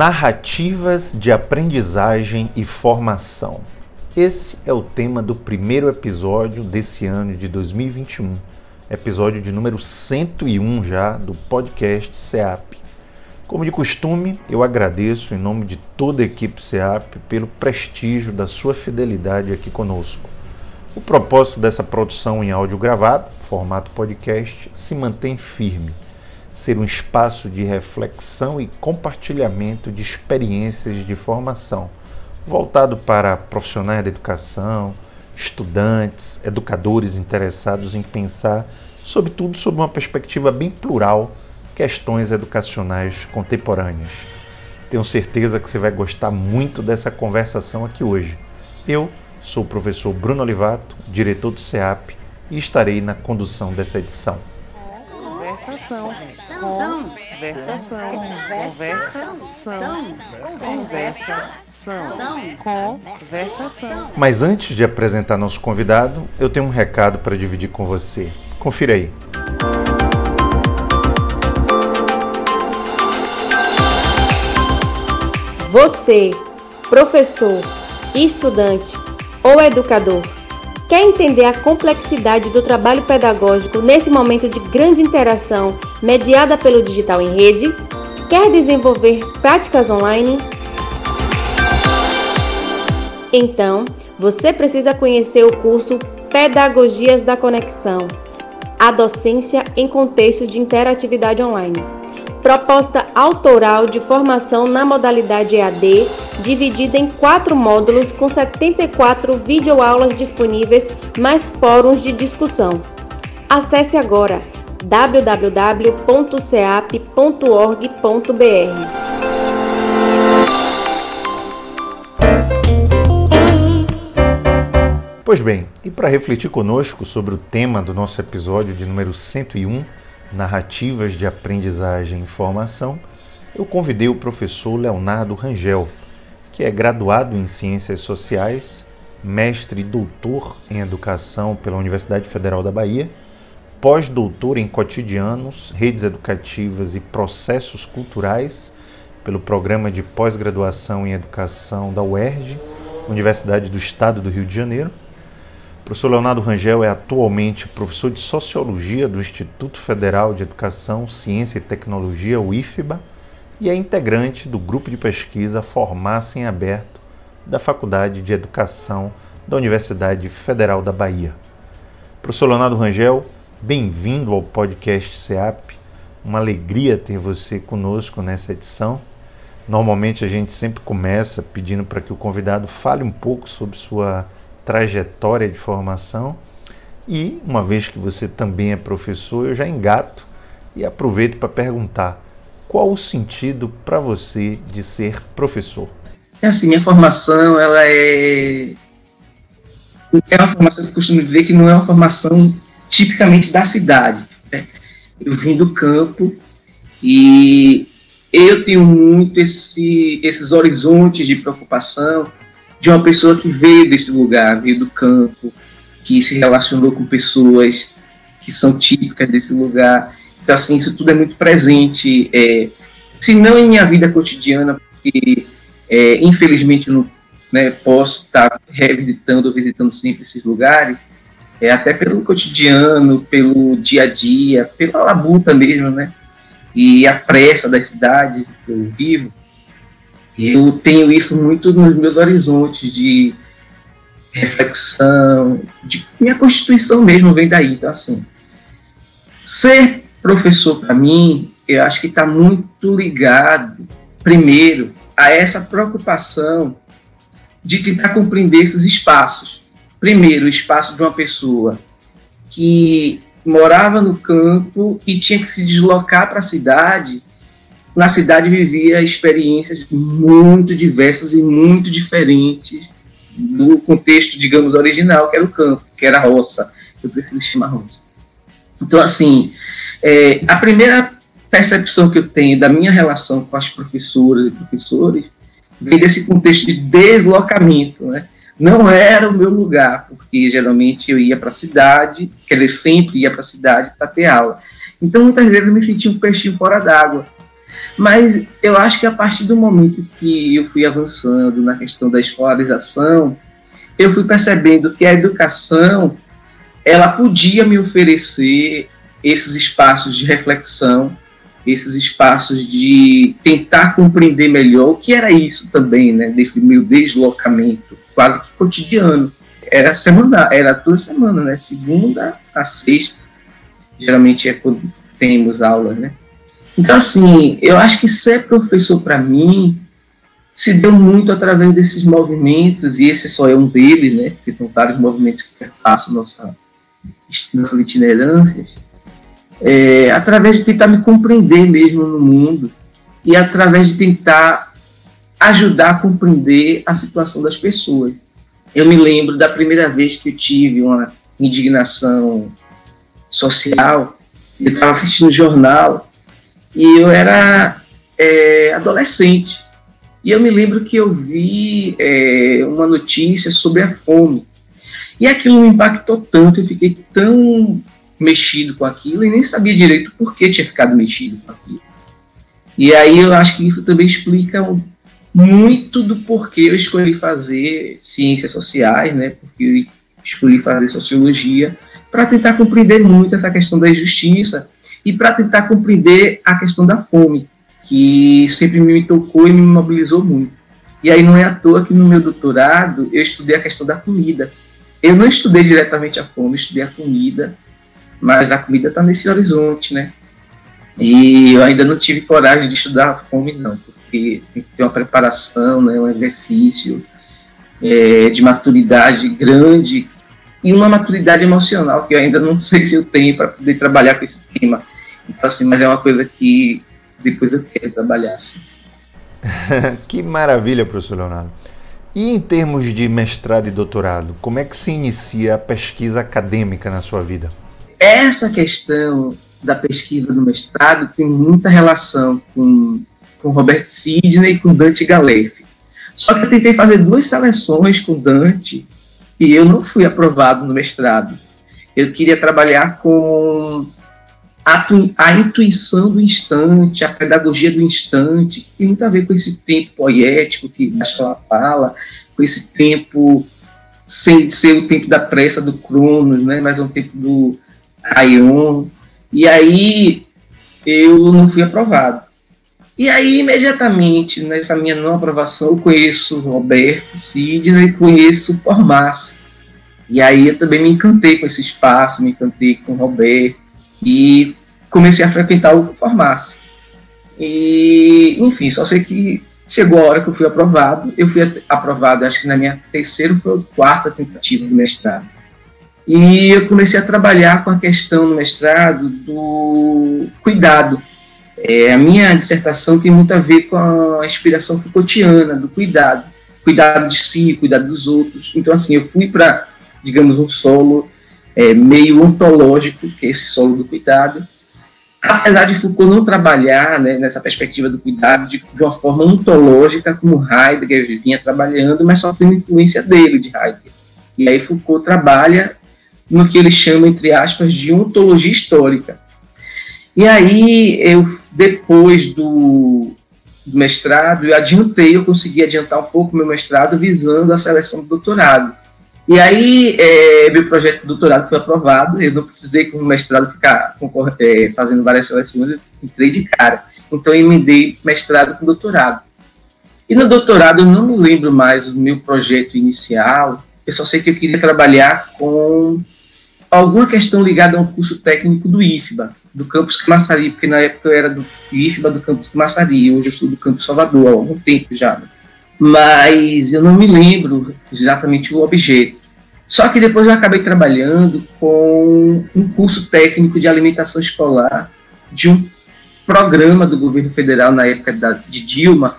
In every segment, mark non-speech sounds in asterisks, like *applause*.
Narrativas de aprendizagem e formação. Esse é o tema do primeiro episódio desse ano de 2021, episódio de número 101 já do podcast SEAP. Como de costume, eu agradeço em nome de toda a equipe SEAP pelo prestígio da sua fidelidade aqui conosco. O propósito dessa produção em áudio gravado, formato podcast, se mantém firme ser um espaço de reflexão e compartilhamento de experiências de formação, voltado para profissionais da educação, estudantes, educadores interessados em pensar, sobretudo, sob uma perspectiva bem plural, questões educacionais contemporâneas. Tenho certeza que você vai gostar muito dessa conversação aqui hoje. Eu sou o professor Bruno Olivato, diretor do CEAP, e estarei na condução dessa edição. Conversação. Conversação. Conversação. Conversação. Conversação. Mas antes de apresentar nosso convidado, eu tenho um recado para dividir com você. Confira aí. Você, professor, estudante ou educador, Quer entender a complexidade do trabalho pedagógico nesse momento de grande interação mediada pelo digital em rede? Quer desenvolver práticas online? Então, você precisa conhecer o curso Pedagogias da Conexão a docência em contexto de interatividade online proposta autoral de formação na modalidade EAD, dividida em quatro módulos com 74 videoaulas disponíveis, mais fóruns de discussão. Acesse agora www.ceap.org.br. Pois bem, e para refletir conosco sobre o tema do nosso episódio de número 101, Narrativas de Aprendizagem e Formação, eu convidei o professor Leonardo Rangel, que é graduado em Ciências Sociais, mestre e doutor em Educação pela Universidade Federal da Bahia, pós-doutor em Cotidianos, Redes Educativas e Processos Culturais pelo Programa de Pós-Graduação em Educação da UERJ, Universidade do Estado do Rio de Janeiro, professor Leonardo Rangel é atualmente professor de Sociologia do Instituto Federal de Educação, Ciência e Tecnologia, o IFBA, e é integrante do grupo de pesquisa Formaça em Aberto da Faculdade de Educação da Universidade Federal da Bahia. Professor Leonardo Rangel, bem-vindo ao podcast SEAP. Uma alegria ter você conosco nessa edição. Normalmente a gente sempre começa pedindo para que o convidado fale um pouco sobre sua trajetória de formação. E, uma vez que você também é professor, eu já engato e aproveito para perguntar: qual o sentido para você de ser professor? É assim, minha formação, ela é. É uma formação que eu costumo dizer que não é uma formação tipicamente da cidade. Né? Eu vim do campo e eu tenho muito esse, esses horizontes de preocupação de uma pessoa que veio desse lugar, veio do campo, que se relacionou com pessoas que são típicas desse lugar. Então, assim, isso tudo é muito presente, é, se não em minha vida cotidiana, porque é, infelizmente eu não né, posso estar revisitando visitando sempre esses lugares, é, até pelo cotidiano, pelo dia a dia, pela labuta mesmo, né? E a pressa das cidades que eu vivo, eu tenho isso muito nos meus horizontes de reflexão, de minha constituição mesmo vem daí. Então, assim, ser professor para mim, eu acho que está muito ligado, primeiro, a essa preocupação de tentar compreender esses espaços. Primeiro, o espaço de uma pessoa que morava no campo e tinha que se deslocar para a cidade na cidade vivia experiências muito diversas e muito diferentes do contexto, digamos, original, que era o campo, que era a roça. Eu prefiro chamar roça. Então, assim, é, a primeira percepção que eu tenho da minha relação com as professoras e professores vem desse contexto de deslocamento, né? Não era o meu lugar, porque geralmente eu ia para a cidade, quer dizer, sempre ia para a cidade para ter aula. Então, muitas vezes eu me sentia um peixinho fora d'água Mas eu acho que a partir do momento que eu fui avançando na questão da escolarização, eu fui percebendo que a educação ela podia me oferecer esses espaços de reflexão, esses espaços de tentar compreender melhor o que era isso também, né, desse meu deslocamento quase que cotidiano. Era semana, era toda semana, né, segunda a sexta, geralmente é quando temos aulas, né. Então, assim, eu acho que ser professor para mim se deu muito através desses movimentos, e esse só é um deles, né, porque são vários movimentos que perpassam nossa, nossas itinerâncias, é, através de tentar me compreender mesmo no mundo e através de tentar ajudar a compreender a situação das pessoas. Eu me lembro da primeira vez que eu tive uma indignação social, eu estava assistindo o jornal e eu era é, adolescente. E eu me lembro que eu vi é, uma notícia sobre a fome. E aquilo me impactou tanto, eu fiquei tão mexido com aquilo e nem sabia direito por que tinha ficado mexido com aquilo. E aí eu acho que isso também explica muito do porquê eu escolhi fazer ciências sociais, né? Porque eu escolhi fazer sociologia para tentar compreender muito essa questão da injustiça e para tentar compreender a questão da fome, que sempre me tocou e me mobilizou muito. E aí não é à toa que no meu doutorado eu estudei a questão da comida. Eu não estudei diretamente a fome, estudei a comida, mas a comida está nesse horizonte, né? E eu ainda não tive coragem de estudar a fome, não, porque tem que ter uma preparação, né, um exercício é, de maturidade grande e uma maturidade emocional que eu ainda não *laughs* sei se eu tenho para poder trabalhar com esse tema. Então, assim, mas é uma coisa que depois eu quero trabalhar. Assim. *laughs* que maravilha, professor Leonardo. E em termos de mestrado e doutorado, como é que se inicia a pesquisa acadêmica na sua vida? Essa questão da pesquisa do mestrado tem muita relação com, com Robert Sidney e com Dante Galeffi. Só que eu tentei fazer duas seleções com Dante e eu não fui aprovado no mestrado. Eu queria trabalhar com a, a intuição do instante, a pedagogia do instante, que tem muito a ver com esse tempo poético que ela fala, com esse tempo sem ser o tempo da pressa do Cronos, né, mas é um tempo do Aion. E aí eu não fui aprovado. E aí, imediatamente, nessa minha não aprovação, eu conheço Roberto Sidney, conheço Formasse. E aí eu também me encantei com esse espaço, me encantei com Roberto, e comecei a frequentar o farmácia. E, enfim, só sei que chegou a hora que eu fui aprovado. Eu fui aprovado, acho que na minha terceira ou quarta tentativa do mestrado. E eu comecei a trabalhar com a questão no mestrado do cuidado. É, a minha dissertação tem muito a ver com a inspiração Foucaultiana, do cuidado. Cuidado de si, cuidado dos outros. Então, assim, eu fui para, digamos, um solo é, meio ontológico, que é esse solo do cuidado, apesar de Foucault não trabalhar né, nessa perspectiva do cuidado de, de, uma forma ontológica, como Heidegger vinha trabalhando, mas sofrendo influência dele, de Heidegger. E aí Foucault trabalha no que ele chama, entre aspas, de ontologia histórica. E aí, eu, depois do, do mestrado, eu adiantei, eu consegui adiantar um pouco meu mestrado visando a seleção do doutorado. E aí, é, meu projeto de doutorado foi aprovado, eu não precisei, com o mestrado, ficar é, fazendo várias seleções, eu entrei de cara. Então, eu emendei mestrado com doutorado. E no doutorado, eu não me lembro mais do meu projeto inicial, eu só sei que eu queria trabalhar com alguma questão ligada a um curso técnico do IFBA, do campus Camaçari, porque na época eu era do IFBA do campus Camaçari, hoje eu sou do campus Salvador, há algum tempo já. Mas eu não me lembro exatamente o objeto. Só que depois eu acabei trabalhando com um curso técnico de alimentação escolar de um programa do governo federal na época da, de Dilma,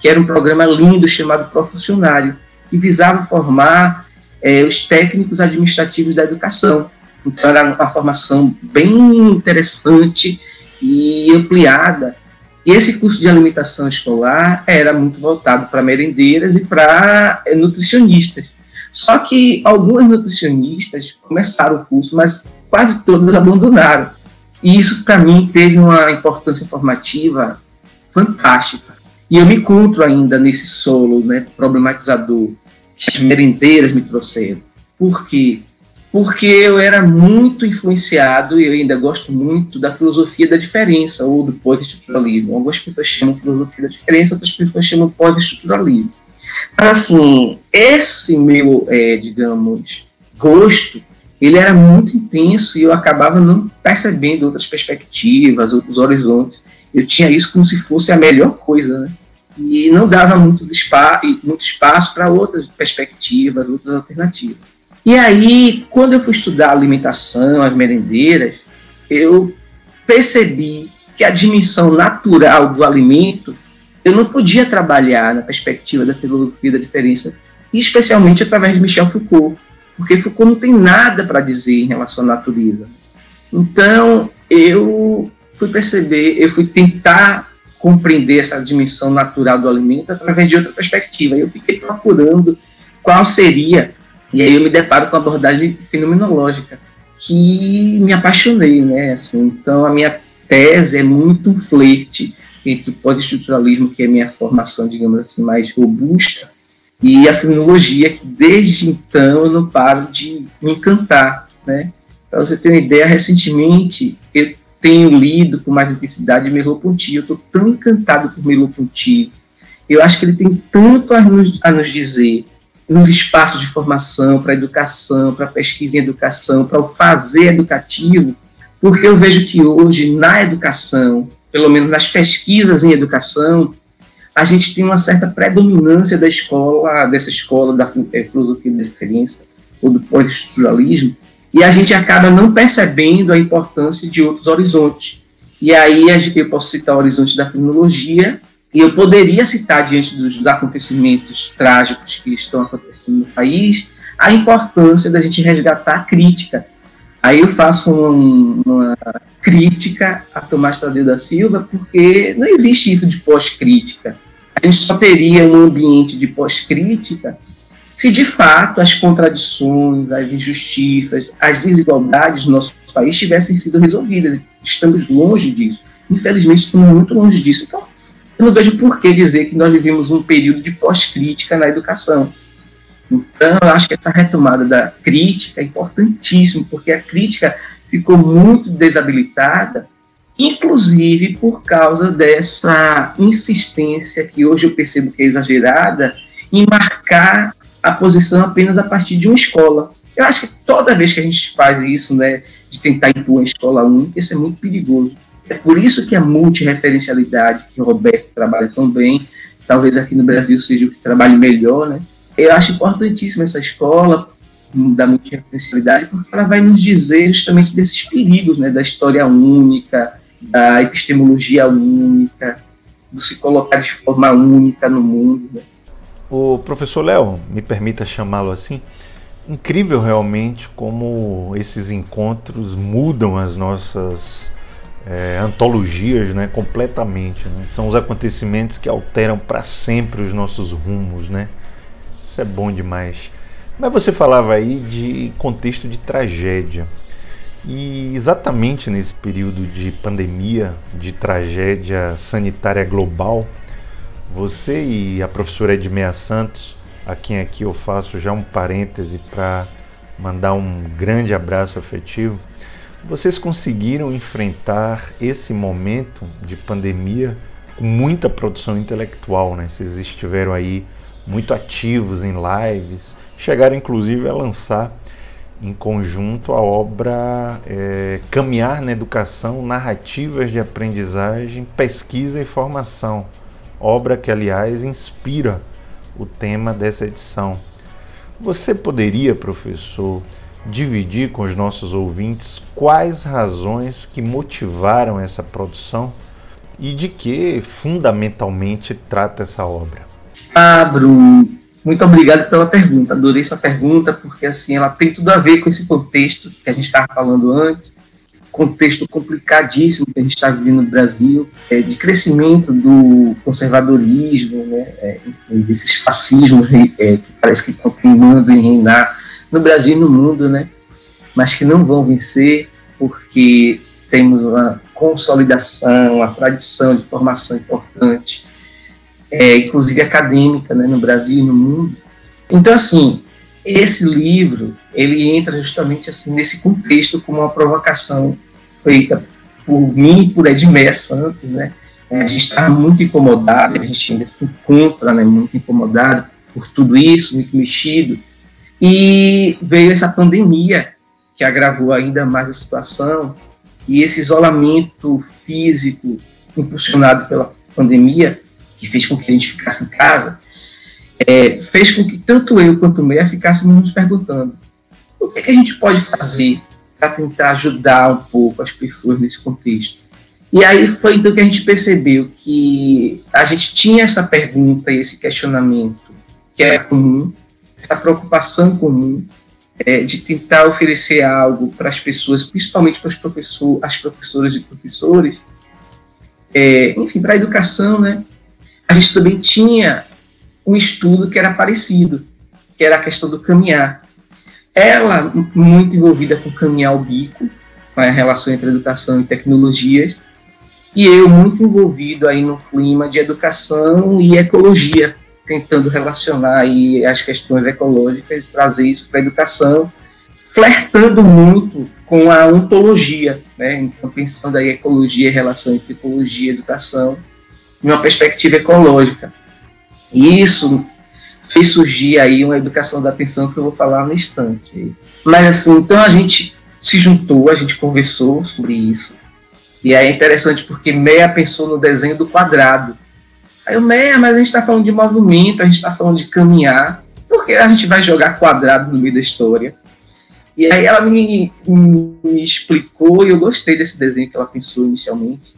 que era um programa lindo chamado Profuncionário, que visava formar é, os técnicos administrativos da educação. Então era uma formação bem interessante e ampliada. E esse curso de alimentação escolar era muito voltado para merendeiras e para nutricionistas. Só que algumas nutricionistas começaram o curso, mas quase todas abandonaram. E isso, para mim, teve uma importância formativa fantástica. E eu me encontro ainda nesse solo né, problematizador que as merendeiras me trouxeram. Por quê? Porque eu era muito influenciado, e eu ainda gosto muito, da filosofia da diferença, ou do pós-estruturalismo. Algumas pessoas chamam filosofia da diferença, outras pessoas chamam pós-estruturalismo. Mas, assim, esse meu, é, digamos, gosto, ele era muito intenso e eu acabava não percebendo outras perspectivas, outros horizontes. Eu tinha isso como se fosse a melhor coisa, né? E não dava muito, muito espaço para outras perspectivas, outras alternativas. E aí, quando eu fui estudar alimentação, as merendeiras, eu percebi que a dimensão natural do alimento eu não podia trabalhar na perspectiva da filosofia da diferença, especialmente através de Michel Foucault, porque Foucault não tem nada para dizer em relação à natureza. Então, eu fui perceber, eu fui tentar compreender essa dimensão natural do alimento através de outra perspectiva. Eu fiquei procurando qual seria, e aí eu me deparo com a abordagem fenomenológica, que me apaixonei, né? Assim, então, a minha tese é muito um flerte entre o pós-estruturalismo, que é minha formação, digamos assim, mais robusta, e a fenomenologia, que desde então eu não paro de me encantar, né? Para você ter uma ideia, recentemente eu tenho lido com mais intensidade Merleau-Ponty, eu estou tão encantado por Merleau-Ponty, eu acho que ele tem tanto a nos, a nos dizer nos espaços de formação, para educação, para pesquisa em educação, para o fazer educativo, porque eu vejo que hoje, na educação, pelo menos nas pesquisas em educação, a gente tem uma certa predominância da escola, dessa escola da é, filosofia da diferença, ou do pós-estruturalismo, e a gente acaba não percebendo a importância de outros horizontes. E aí eu posso citar o horizonte da criminologia, e eu poderia citar, diante dos acontecimentos trágicos que estão acontecendo no país, a importância da gente resgatar a crítica, Aí eu faço um, uma crítica a Tomás Tadeu da Silva, porque não existe isso de pós-crítica. A gente só teria um ambiente de pós-crítica se de fato as contradições, as injustiças, as desigualdades do nosso país tivessem sido resolvidas. Estamos longe disso. Infelizmente, estamos muito longe disso. Então, eu não vejo por que dizer que nós vivemos um período de pós-crítica na educação. Então, eu acho que essa retomada da crítica é importantíssima, porque a crítica ficou muito desabilitada, inclusive por causa dessa insistência que hoje eu percebo que é exagerada em marcar a posição apenas a partir de uma escola. Eu acho que toda vez que a gente faz isso, né, de tentar impor uma escola única, isso é muito perigoso. É por isso que a multireferencialidade, que o Roberto trabalha tão bem, talvez aqui no Brasil seja o que trabalhe melhor, né, eu acho importantíssima essa escola da multireferencialidade, porque ela vai nos dizer justamente desses perigos, né, da história única, da epistemologia única, do se colocar de forma única no mundo. Né. O professor Léo, me permita chamá-lo assim, incrível realmente como esses encontros mudam as nossas é, antologias né, completamente. Né? São os acontecimentos que alteram para sempre os nossos rumos, né? Isso é bom demais. Mas você falava aí de contexto de tragédia. E exatamente nesse período de pandemia, de tragédia sanitária global, você e a professora Edmeia Santos, a quem aqui eu faço já um parêntese para mandar um grande abraço afetivo, vocês conseguiram enfrentar esse momento de pandemia com muita produção intelectual, né? Vocês estiveram aí muito ativos em lives, chegaram inclusive a lançar em conjunto a obra é, Caminhar na Educação, Narrativas de Aprendizagem, Pesquisa e Formação, obra que, aliás, inspira o tema dessa edição. Você poderia, professor, dividir com os nossos ouvintes quais razões que motivaram essa produção e de que fundamentalmente trata essa obra? Ah, Bruno, muito obrigado pela pergunta. Adorei sua pergunta, porque assim ela tem tudo a ver com esse contexto que a gente estava falando antes, contexto complicadíssimo que a gente está vivendo no Brasil, é, de crescimento do conservadorismo, né, é, desses fascismos é, que parece que estão queimando em reinar no Brasil e no mundo, né, mas que não vão vencer porque temos uma consolidação, a tradição de formação importante, é, inclusive acadêmica, né, no Brasil e no mundo. Então, assim, esse livro, ele entra justamente assim nesse contexto como uma provocação feita por mim, por Edmé Santos, né? A gente está muito incomodado, a gente ainda se encontra né, muito incomodado por tudo isso, muito mexido. E veio essa pandemia que agravou ainda mais a situação, e esse isolamento físico impulsionado pela pandemia, que fez com que a gente ficasse em casa, é, fez com que tanto eu quanto o Meia ficássemos nos perguntando o que, é que a gente pode fazer para tentar ajudar um pouco as pessoas nesse contexto. E aí foi então que a gente percebeu que a gente tinha essa pergunta esse questionamento que era comum, essa preocupação comum é, de tentar oferecer algo para as pessoas, principalmente para os as professoras e professores, é, enfim, para a educação, né? A gente também tinha um estudo que era parecido, que era a questão do caminhar. Ela muito envolvida com caminhar o bico, com a relação entre educação e tecnologias, e eu muito envolvido aí no clima de educação e ecologia, tentando relacionar aí as questões ecológicas, trazer isso para a educação, flertando muito com a ontologia, né? Então, pensando aí ecologia relação entre ecologia e educação, em uma perspectiva ecológica. E isso fez surgir aí uma educação da atenção que eu vou falar no instante. Mas assim, então a gente se juntou, a gente conversou sobre isso. E é interessante porque Meia pensou no desenho do quadrado. Aí o Meia, mas a gente está falando de movimento, a gente está falando de caminhar, por que a gente vai jogar quadrado no meio da história? E aí ela me, me explicou e eu gostei desse desenho que ela pensou inicialmente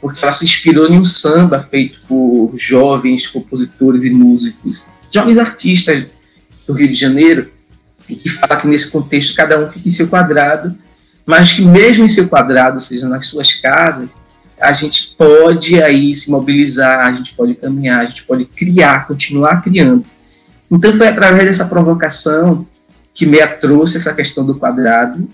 porque ela se inspirou em um samba feito por jovens compositores e músicos, jovens artistas do Rio de Janeiro, e que fala que nesse contexto cada um fica em seu quadrado, mas que mesmo em seu quadrado, ou seja, nas suas casas, a gente pode aí se mobilizar, a gente pode caminhar, a gente pode criar, continuar criando. Então foi através dessa provocação que Meia trouxe essa questão do quadrado.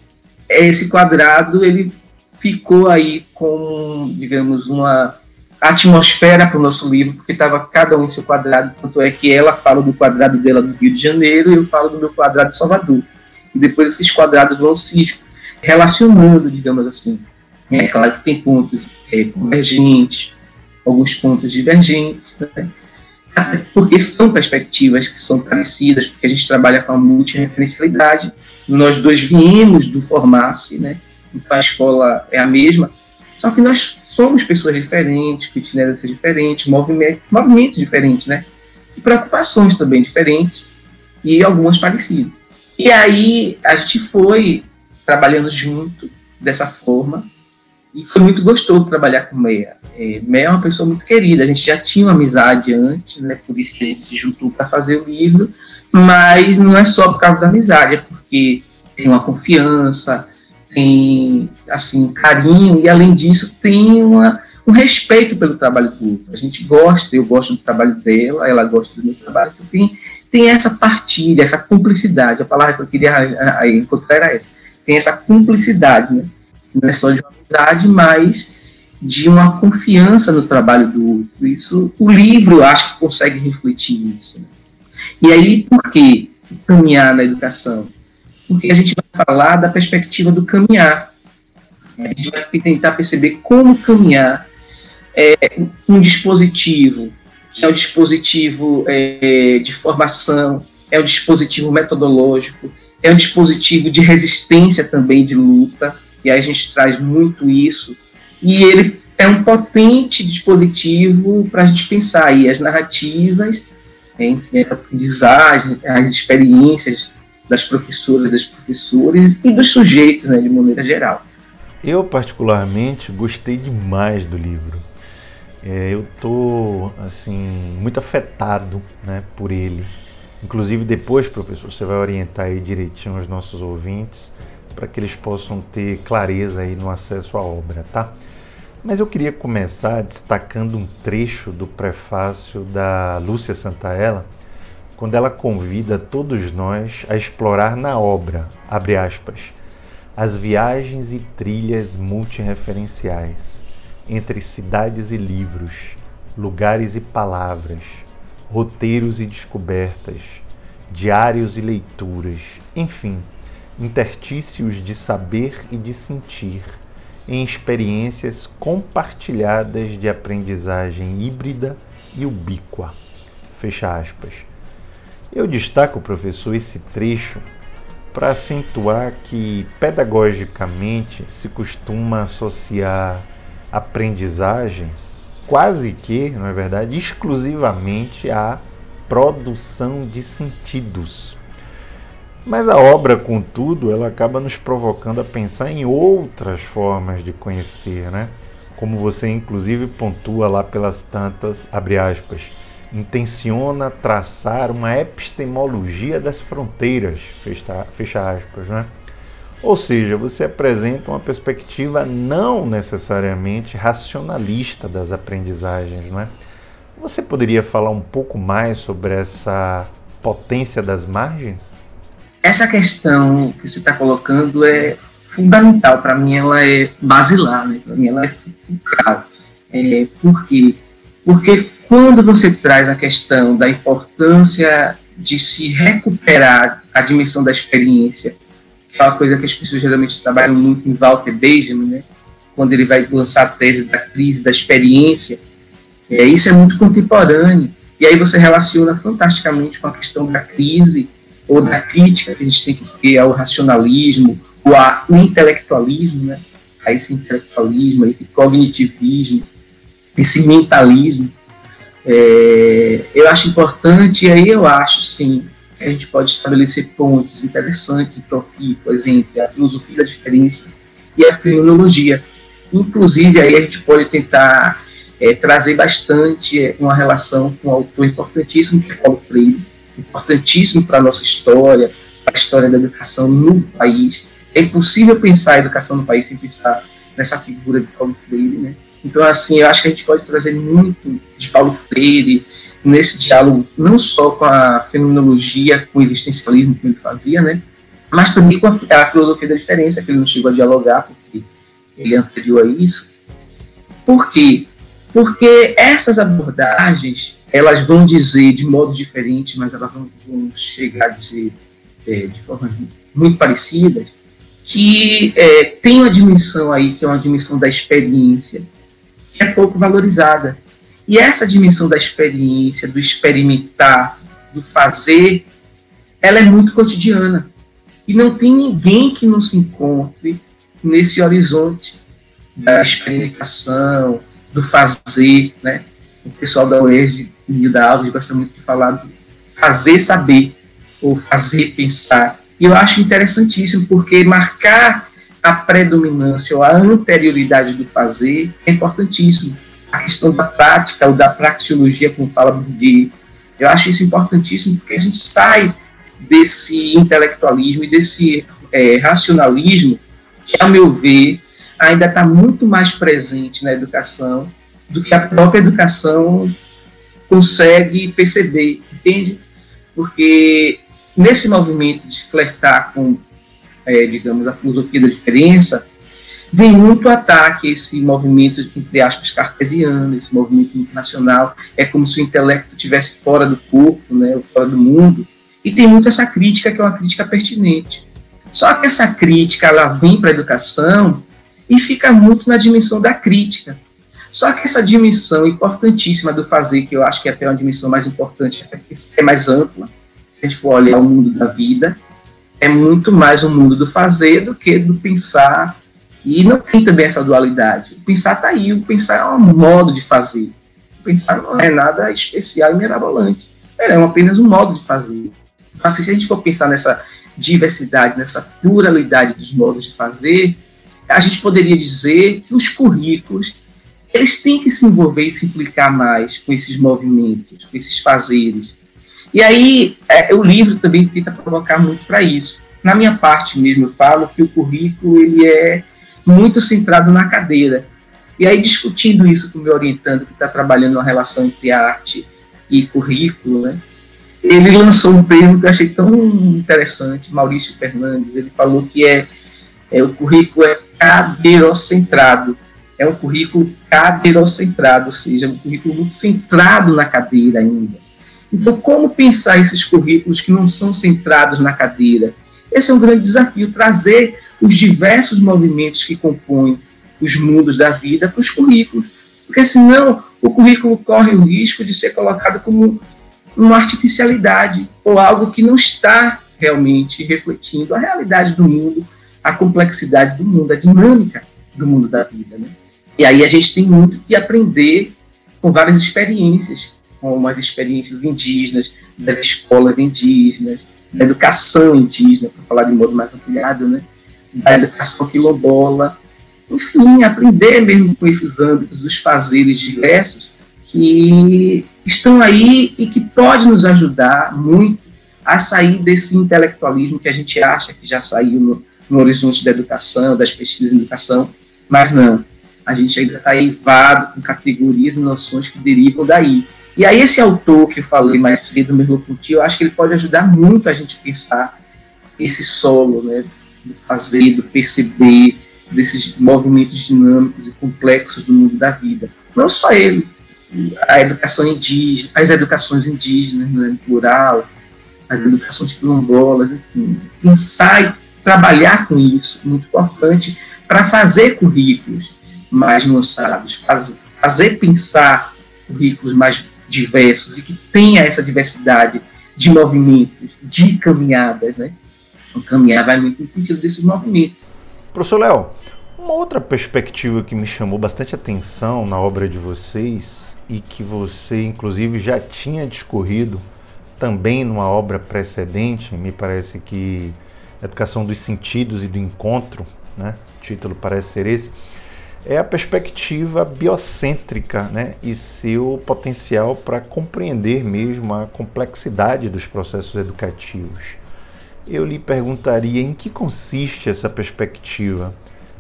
Esse quadrado ele ficou aí com, digamos, uma atmosfera para o nosso livro, porque estava cada um em seu quadrado, tanto é que ela fala do quadrado dela do Rio de Janeiro e eu falo do meu quadrado de Salvador. E depois esses quadrados vão se relacionando, digamos assim. É claro que tem pontos é, convergentes, alguns pontos divergentes, né? porque são perspectivas que são parecidas, porque a gente trabalha com a multireferencialidade. Nós dois viemos do Formasse, né? a escola é a mesma, só que nós somos pessoas diferentes, com itinerários diferentes, movimentos, movimentos diferentes, né? E preocupações também diferentes e algumas parecidas. E aí a gente foi trabalhando junto dessa forma e foi muito gostoso trabalhar com Meia. É, Meia é uma pessoa muito querida, a gente já tinha uma amizade antes, né? Por isso que a gente se juntou para fazer o livro, mas não é só por causa da amizade, é porque tem uma confiança, tem assim carinho e além disso tem uma, um respeito pelo trabalho do outro. A gente gosta, eu gosto do trabalho dela, ela gosta do meu trabalho. Então tem, tem essa partilha, essa cumplicidade. A palavra que eu queria encontrar era essa. Tem essa cumplicidade, né? Não é só de uma amizade, mas de uma confiança no trabalho do outro. Isso, o livro, acho que consegue refletir isso. Né? E aí, por que caminhar na educação? porque a gente vai falar da perspectiva do caminhar. A gente vai tentar perceber como caminhar é, um dispositivo, é um dispositivo é, de formação, é um dispositivo metodológico, é um dispositivo de resistência também, de luta, e a gente traz muito isso. E ele é um potente dispositivo para a gente pensar aí as narrativas, enfim, a aprendizagem, as experiências das professoras, das professores e dos sujeitos, né, de maneira geral. Eu, particularmente, gostei demais do livro. É, eu tô assim muito afetado né, por ele. Inclusive depois, professor, você vai orientar aí direitinho os nossos ouvintes para que eles possam ter clareza aí no acesso à obra, tá? Mas eu queria começar destacando um trecho do prefácio da Lúcia Santaella, quando ela convida todos nós a explorar na obra, abre aspas, as viagens e trilhas multireferenciais entre cidades e livros, lugares e palavras, roteiros e descobertas, diários e leituras, enfim, intertícios de saber e de sentir em experiências compartilhadas de aprendizagem híbrida e ubíqua. Fecha aspas. Eu destaco, professor, esse trecho para acentuar que pedagogicamente se costuma associar aprendizagens quase que, não é verdade, exclusivamente à produção de sentidos. Mas a obra, contudo, ela acaba nos provocando a pensar em outras formas de conhecer, né? Como você inclusive pontua lá pelas tantas, abre aspas, intenciona traçar uma epistemologia das fronteiras, fecha, aspas, né? Ou seja, você apresenta uma perspectiva não necessariamente racionalista das aprendizagens, não é? Você poderia falar um pouco mais sobre essa potência das margens? Essa questão que você está colocando é fundamental para mim, ela é basilar, né? Para mim, ela é fundamental. É, por quê? Porque quando você traz a questão da importância de se recuperar a dimensão da experiência, aquela coisa que as pessoas geralmente trabalham muito em Walter Benjamin, né? quando ele vai lançar a tese da crise da experiência, é, isso é muito contemporâneo. E aí você relaciona fantasticamente com a questão da crise ou da crítica que a gente tem que ter ao racionalismo, ou ao intelectualismo, né? a esse intelectualismo, a esse cognitivismo, esse mentalismo. É, eu acho importante, e aí eu acho, sim, que a gente pode estabelecer pontos interessantes e profícuos entre a filosofia da diferença e a fenomenologia. Inclusive, aí a gente pode tentar é, trazer bastante é, uma relação com um autor importantíssimo, que é Paulo Freire, importantíssimo para a nossa história, para a história da educação no país. É impossível pensar a educação no país sem pensar nessa figura de Paulo Freire, né? Então, assim, eu acho que a gente pode trazer muito de Paulo Freire nesse diálogo, não só com a fenomenologia, com o existencialismo que ele fazia, né? Mas também com a, a filosofia da diferença, que ele não chegou a dialogar, porque ele é anterior a isso. Por quê? Porque essas abordagens, elas vão dizer de modo diferente, mas elas vão, vão chegar a dizer é, de formas muito parecidas, que é, tem uma dimensão aí, que é uma dimensão da experiência, que é pouco valorizada. E essa dimensão da experiência, do experimentar, do fazer, ela é muito cotidiana. E não tem ninguém que não se encontre nesse horizonte da experimentação, do fazer, né? O pessoal da UERJ e da Alves gosta muito de falar do fazer saber, ou fazer pensar. E eu acho interessantíssimo, porque marcar a predominância ou a anterioridade do fazer é importantíssimo. A questão da prática ou da praxeologia, como fala Bourdieu, eu acho isso importantíssimo porque a gente sai desse intelectualismo e desse é, racionalismo que, a meu ver, ainda está muito mais presente na educação do que a própria educação consegue perceber, entende? Porque nesse movimento de flertar com é, digamos, a filosofia da diferença, vem muito ataque esse movimento, entre aspas, cartesiano, esse movimento internacional. É como se o intelecto estivesse fora do corpo, né, fora do mundo. E tem muito essa crítica, que é uma crítica pertinente. Só que essa crítica, ela vem para a educação e fica muito na dimensão da crítica. Só que essa dimensão importantíssima do fazer, que eu acho que é até uma dimensão mais importante, é mais ampla, se a gente for olhar o mundo da vida, é muito mais um mundo do fazer do que do pensar. E não tem também essa dualidade. O pensar está aí, o pensar é um modo de fazer. O pensar não é nada especial e mirabolante. É apenas um modo de fazer. Então, assim, se a gente for pensar nessa diversidade, nessa pluralidade dos modos de fazer, a gente poderia dizer que os currículos eles têm que se envolver e se implicar mais com esses movimentos, com esses fazeres, e aí, é, o livro também tenta provocar muito para isso. Na minha parte mesmo, eu falo que o currículo ele é muito centrado na cadeira. E aí, discutindo isso com o meu orientando, que está trabalhando uma relação entre arte e currículo, né, ele lançou um termo que eu achei tão interessante, Maurício Fernandes. Ele falou que é, É, o currículo é caderocentrado. É um currículo caderocentrado, ou seja, um currículo muito centrado na cadeira ainda. Então, como pensar esses currículos que não são centrados na cadeira? Esse é um grande desafio, trazer os diversos movimentos que compõem os mundos da vida para os currículos. Porque senão o currículo corre o risco de ser colocado como uma artificialidade ou algo que não está realmente refletindo a realidade do mundo, a complexidade do mundo, a dinâmica do mundo da vida. Né? E aí a gente tem muito que aprender com várias experiências, como as experiências indígenas, das escolas indígenas, da educação indígena, para falar de modo mais ampliado, né? da educação quilombola, enfim, aprender mesmo com esses âmbitos, os fazeres diversos que estão aí e que pode nos ajudar muito a sair desse intelectualismo que a gente acha que já saiu no, no horizonte da educação, das pesquisas em educação, mas não. A gente ainda está eivado com categorias e noções que derivam daí. E aí esse autor que eu falei mais cedo, Merleau-Ponty, eu acho que ele pode ajudar muito a gente a pensar esse solo, né, do fazer, do perceber, desses movimentos dinâmicos e complexos do mundo da vida. Não só ele, a educação indígena, as educações indígenas, né, plural, as educações quilombolas, enfim, pensar e trabalhar com isso, muito importante, para fazer currículos mais lançados, fazer, pensar currículos mais diversos e que tenha essa diversidade de movimentos, de caminhadas, né? Então, caminhar vai muito no sentido desses movimentos. Professor Léo, uma outra perspectiva que me chamou bastante atenção na obra de vocês e que você, inclusive, já tinha discorrido também numa obra precedente, me parece que Educação dos Sentidos e do Encontro, né? o título parece ser esse, é a perspectiva biocêntrica né? e seu potencial para compreender mesmo a complexidade dos processos educativos. Eu lhe perguntaria em que consiste essa perspectiva.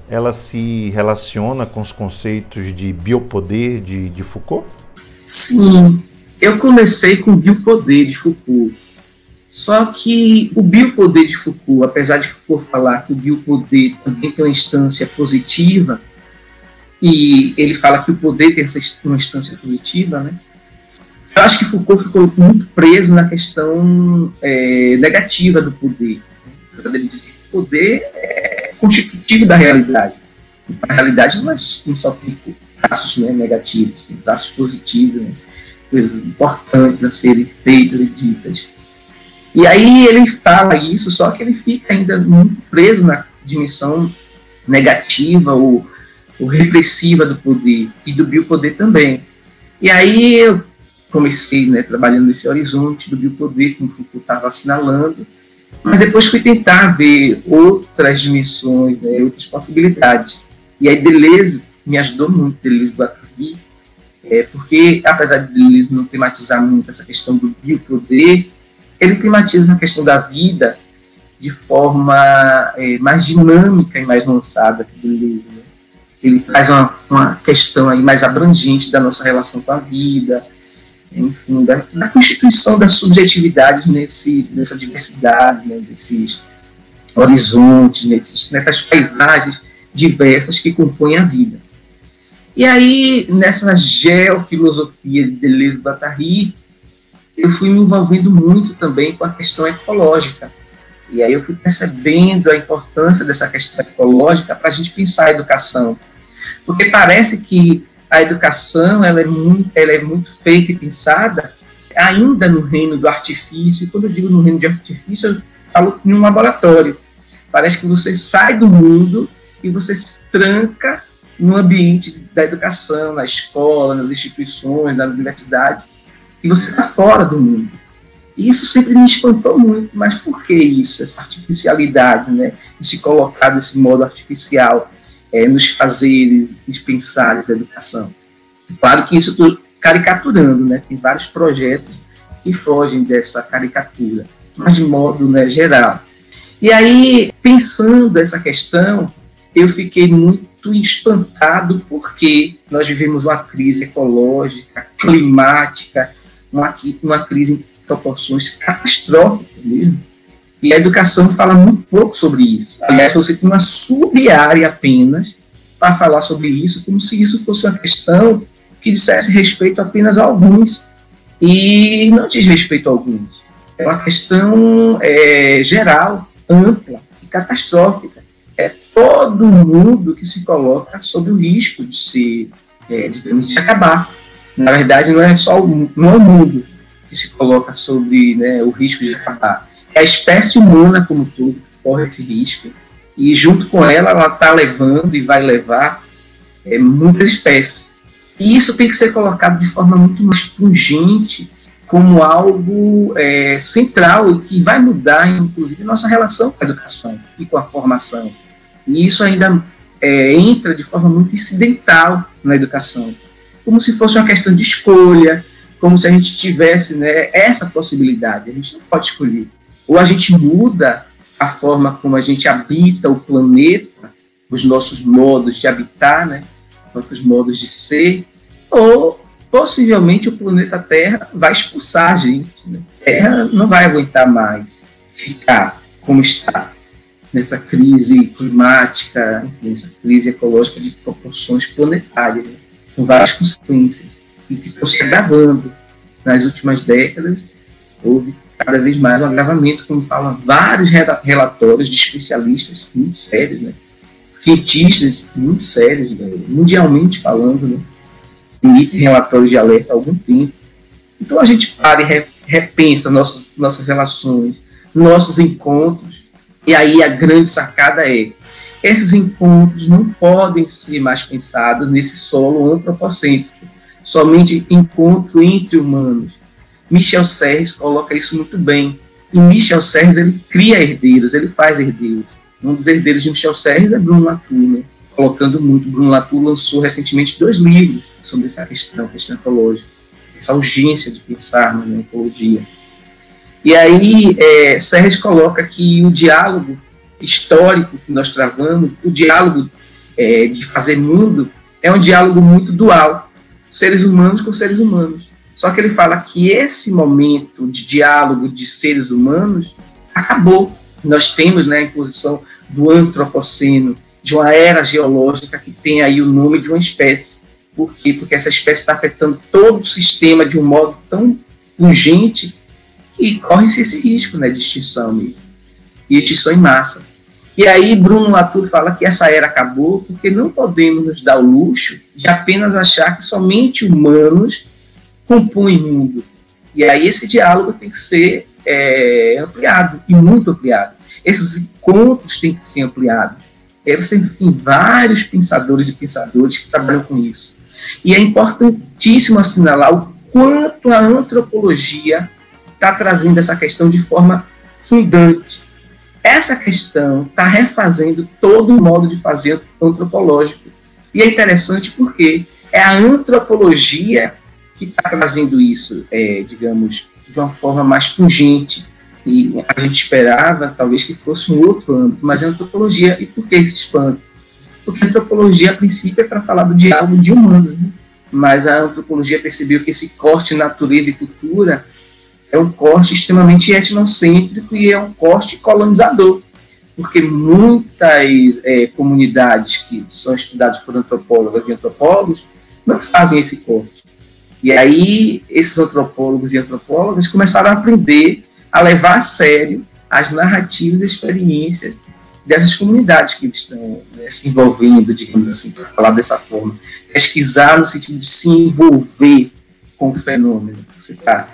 Ela se relaciona com os conceitos de biopoder de, de Foucault? Sim, eu comecei com o biopoder de Foucault. Só que o biopoder de Foucault, apesar de Foucault falar que o biopoder também tem uma instância positiva, e ele fala que o poder tem essa uma instância positiva, né? Eu acho que Foucault ficou muito preso na questão é, negativa do poder. Ele diz que o poder é constitutivo da realidade. A realidade não, é, não só tem traços né, negativos, tem traços positivos, né, coisas importantes a serem feitas e ditas. E aí ele fala isso, só que ele fica ainda muito preso na dimensão negativa ou o repressiva do poder e do biopoder também. E aí eu comecei né, trabalhando nesse horizonte do biopoder, como Foucault estava assinalando, mas depois fui tentar ver outras dimensões, né, outras possibilidades. E aí Deleuze me ajudou muito, Deleuze Guattari, é, porque apesar de Deleuze não tematizar muito essa questão do biopoder, ele tematiza a questão da vida de forma é, mais dinâmica e mais lançada que Deleuze ele traz uma, uma questão aí mais abrangente da nossa relação com a vida, enfim, da, da constituição das subjetividades nesse, nessa diversidade, né, desses horizontes, nesses, nessas paisagens diversas que compõem a vida. E aí, nessa geofilosofia de Deleuze Guattari, eu fui me envolvendo muito também com a questão ecológica. E aí eu fui percebendo a importância dessa questão ecológica para a gente pensar a educação porque parece que a educação ela é, muito, ela é muito feita e pensada ainda no reino do artifício. Quando eu digo no reino de artifício, eu falo em um laboratório. Parece que você sai do mundo e você se tranca no ambiente da educação, na escola, nas instituições, na universidade, e você está fora do mundo. E isso sempre me espantou muito, mas por que isso, essa artificialidade, né, de se colocar desse modo artificial? É, nos fazeres, nos pensares da educação. Claro que isso estou caricaturando, né? Tem vários projetos que fogem dessa caricatura, mas de modo né, geral. E aí, pensando essa questão, eu fiquei muito espantado porque nós vivemos uma crise ecológica, climática, uma, uma crise em proporções catastróficas mesmo. E a educação fala muito pouco sobre isso. Aliás, você tem uma sub-área apenas para falar sobre isso, como se isso fosse uma questão que dissesse respeito apenas a alguns. E não diz respeito a alguns. É uma questão é, geral, ampla e catastrófica. É todo mundo que se coloca sob o risco de se, é, digamos, de acabar. Na verdade, não é só o, não é o mundo que se coloca sob né, o risco de acabar é a espécie humana como tudo corre esse risco. E junto com ela ela está levando e vai levar é, muitas espécies. E isso tem que ser colocado de forma muito mais pungente como algo é, central e que vai mudar inclusive nossa relação com a educação e com a formação. E isso ainda é, entra de forma muito incidental na educação. Como se fosse uma questão de escolha como se a gente tivesse né, essa possibilidade. A gente não pode escolher ou a gente muda a forma como a gente habita o planeta, os nossos modos de habitar, né, nossos modos de ser, ou possivelmente o planeta Terra vai expulsar a gente. Né? A Terra não vai aguentar mais ficar como está, nessa crise climática, enfim, essa crise ecológica de proporções planetárias, né? com várias consequências, e que estão se agravando. Nas últimas décadas, houve cada vez mais um agravamento, como falam vários relatórios de especialistas muito sérios, né? cientistas muito sérios, né? mundialmente falando, né? emitem relatórios de alerta há algum tempo. Então a gente para e repensa nossas, nossas relações, nossos encontros, e aí a grande sacada é: esses encontros não podem ser mais pensados nesse solo antropocêntrico, somente encontro entre humanos Michel Serres coloca isso muito bem. E Michel Serres, ele cria herdeiros, ele faz herdeiros. Um dos herdeiros de Michel Serres é Bruno Latour, né? colocando muito. Bruno Latour lançou recentemente dois livros sobre essa questão, questão ecológica, essa urgência de pensar na ecologia. E aí, é, Serres coloca que o diálogo histórico que nós travamos, o diálogo é, de fazer mundo, é um diálogo muito dual, seres humanos com seres humanos. Só que ele fala que esse momento de diálogo de seres humanos acabou. Nós temos né, a imposição do antropoceno, de uma era geológica que tem aí o nome de uma espécie. Por quê? Porque essa espécie está afetando todo o sistema de um modo tão urgente que corre-se esse risco né, de extinção mesmo. E extinção em massa. E aí Bruno Latour fala que essa era acabou porque não podemos nos dar o luxo de apenas achar que somente humanos compõe mundo. E aí esse diálogo tem que ser é, ampliado, e muito ampliado. Esses encontros têm que ser ampliados. aí você tem vários pensadores e pensadores que trabalham com isso. E é importantíssimo assinalar o quanto a antropologia está trazendo essa questão de forma fundante. Essa questão está refazendo todo o modo de fazer antropológico. E é interessante porque é a antropologia que está trazendo isso, é, digamos, de uma forma mais pungente. E a gente esperava, talvez, que fosse um outro âmbito, mas a antropologia, e por que esse espanto? Porque a antropologia, a princípio, é para falar do diálogo de humanos, né? mas a antropologia percebeu que esse corte natureza e cultura é um corte extremamente etnocêntrico e é um corte colonizador, porque muitas é, comunidades que são estudadas por antropólogas e antropólogos não fazem esse corte. E aí, esses antropólogos e antropólogas começaram a aprender a levar a sério as narrativas e experiências dessas comunidades que eles estão né, se envolvendo, digamos assim, para falar dessa forma. Pesquisar no sentido de se envolver com o fenômeno que você está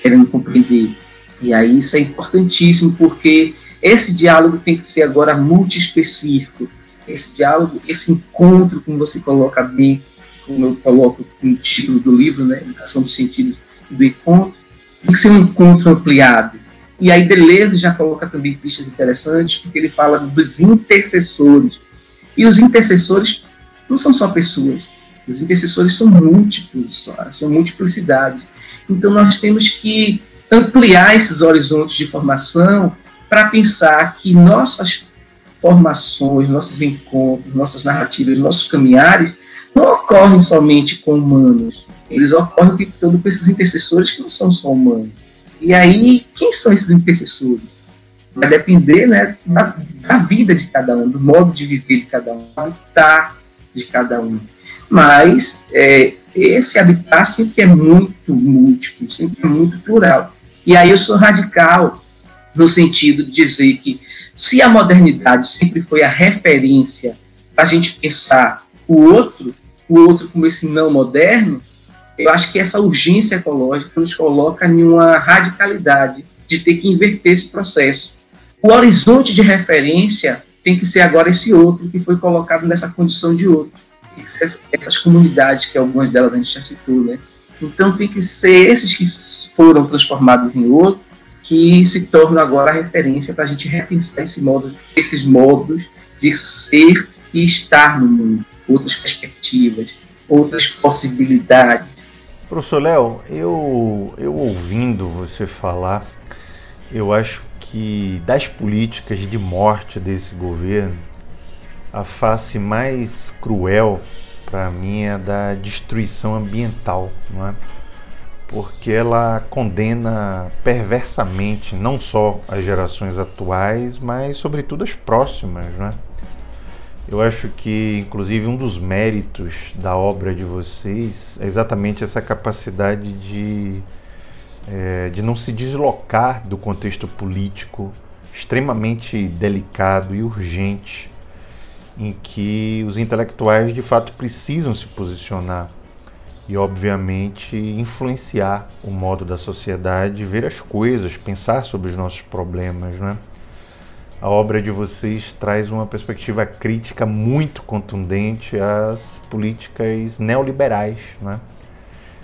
querendo compreender. E aí isso é importantíssimo, porque esse diálogo tem que ser agora multiespecífico. Esse diálogo, esse encontro, como você coloca bem, como eu coloco no título do livro, né, Educação do Sentido do Encontro, tem que ser um encontro ampliado. E aí Deleuze já coloca também pistas interessantes, porque ele fala dos intercessores. E os intercessores não são só pessoas, os intercessores são múltiplos, são multiplicidade. Então nós temos que ampliar esses horizontes de formação para pensar que nossas formações, nossos encontros, nossas narrativas, nossos caminhares não ocorrem somente com humanos, eles ocorrem o tempo todo com esses intercessores que não são só humanos. E aí, quem são esses intercessores? vai depender né, da, da, vida de cada um, do modo de viver de cada um, do habitat de cada um. Mas é, esse habitat sempre é muito múltiplo, sempre é muito plural. E aí eu sou radical no sentido de dizer que se a modernidade sempre foi a referência para a gente pensar o outro, o outro como esse não moderno, eu acho que essa urgência ecológica nos coloca em uma radicalidade de ter que inverter esse processo. O horizonte de referência tem que ser agora esse outro que foi colocado nessa condição de outro. Essas, essas comunidades, que algumas delas a gente já citou, né? Então tem que ser esses que foram transformados em outro que se tornam agora a referência para a gente repensar esse modo, esses modos de ser e estar no mundo, outras perspectivas, outras possibilidades. Professor Léo, eu, eu ouvindo você falar, eu acho que das políticas de morte desse governo, a face mais cruel para mim é da destruição ambiental, não é? Porque ela condena perversamente não só as gerações atuais, mas sobretudo as próximas, não é? Eu acho que, inclusive, um dos méritos da obra de vocês é exatamente essa capacidade de, é, de não se deslocar do contexto político extremamente delicado e urgente em que os intelectuais de fato precisam se posicionar e, obviamente, influenciar o modo da sociedade ver as coisas, pensar sobre os nossos problemas, né? A obra de vocês traz uma perspectiva crítica muito contundente às políticas neoliberais, né?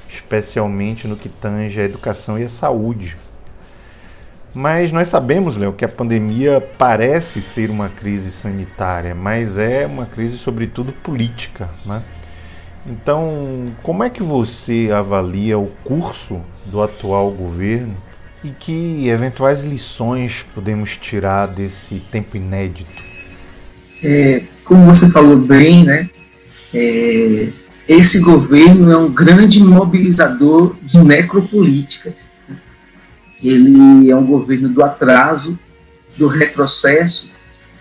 especialmente no que tange a educação e a saúde. Mas nós sabemos, Léo, que a pandemia parece ser uma crise sanitária, mas é uma crise, sobretudo, política. Né? Então, como é que você avalia o curso do atual governo e que eventuais lições podemos tirar desse tempo inédito? É, como você falou bem, né? É, esse governo é um grande mobilizador de necropolítica. Ele é um governo do atraso, do retrocesso,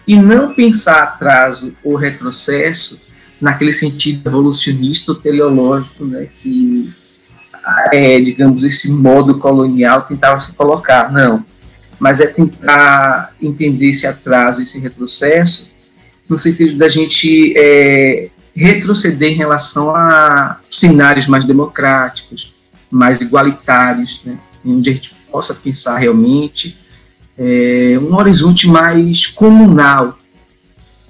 e não pensar atraso ou retrocesso naquele sentido evolucionista ou teleológico né, que é, digamos, esse modo colonial tentava se colocar. Não. Mas é tentar entender esse atraso, esse retrocesso, no sentido da gente é, retroceder em relação a cenários mais democráticos, mais igualitários, né, onde a gente possa pensar realmente é, um horizonte mais comunal,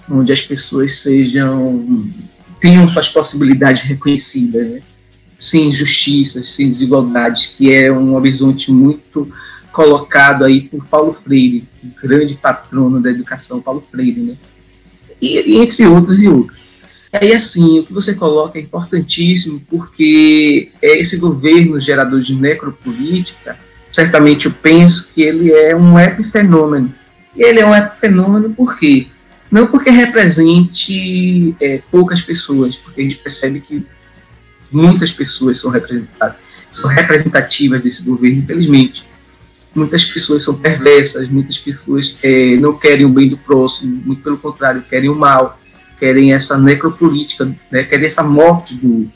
onde as pessoas sejam tenham suas possibilidades reconhecidas. Né? Sem injustiças, sem desigualdades, que é um horizonte muito colocado aí por Paulo Freire, o grande patrono da educação, Paulo Freire, né? E, entre outros e outros. Aí, assim, o que você coloca é importantíssimo, porque é esse governo gerador de necropolítica, certamente eu penso que ele é um epifenômeno. E ele é um epifenômeno por quê? Não porque represente é, poucas pessoas, porque a gente percebe que muitas pessoas são representadas, são representativas desse governo, infelizmente. Muitas pessoas são perversas, muitas pessoas é, não querem o bem do próximo, muito pelo contrário, querem o mal, querem essa necropolítica, né, querem essa morte do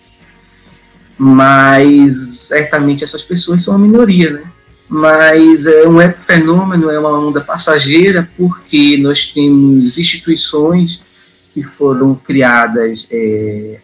mas certamente essas pessoas são a minoria, né? Mas é um fenômeno, é uma onda passageira, porque nós temos instituições que foram criadas é,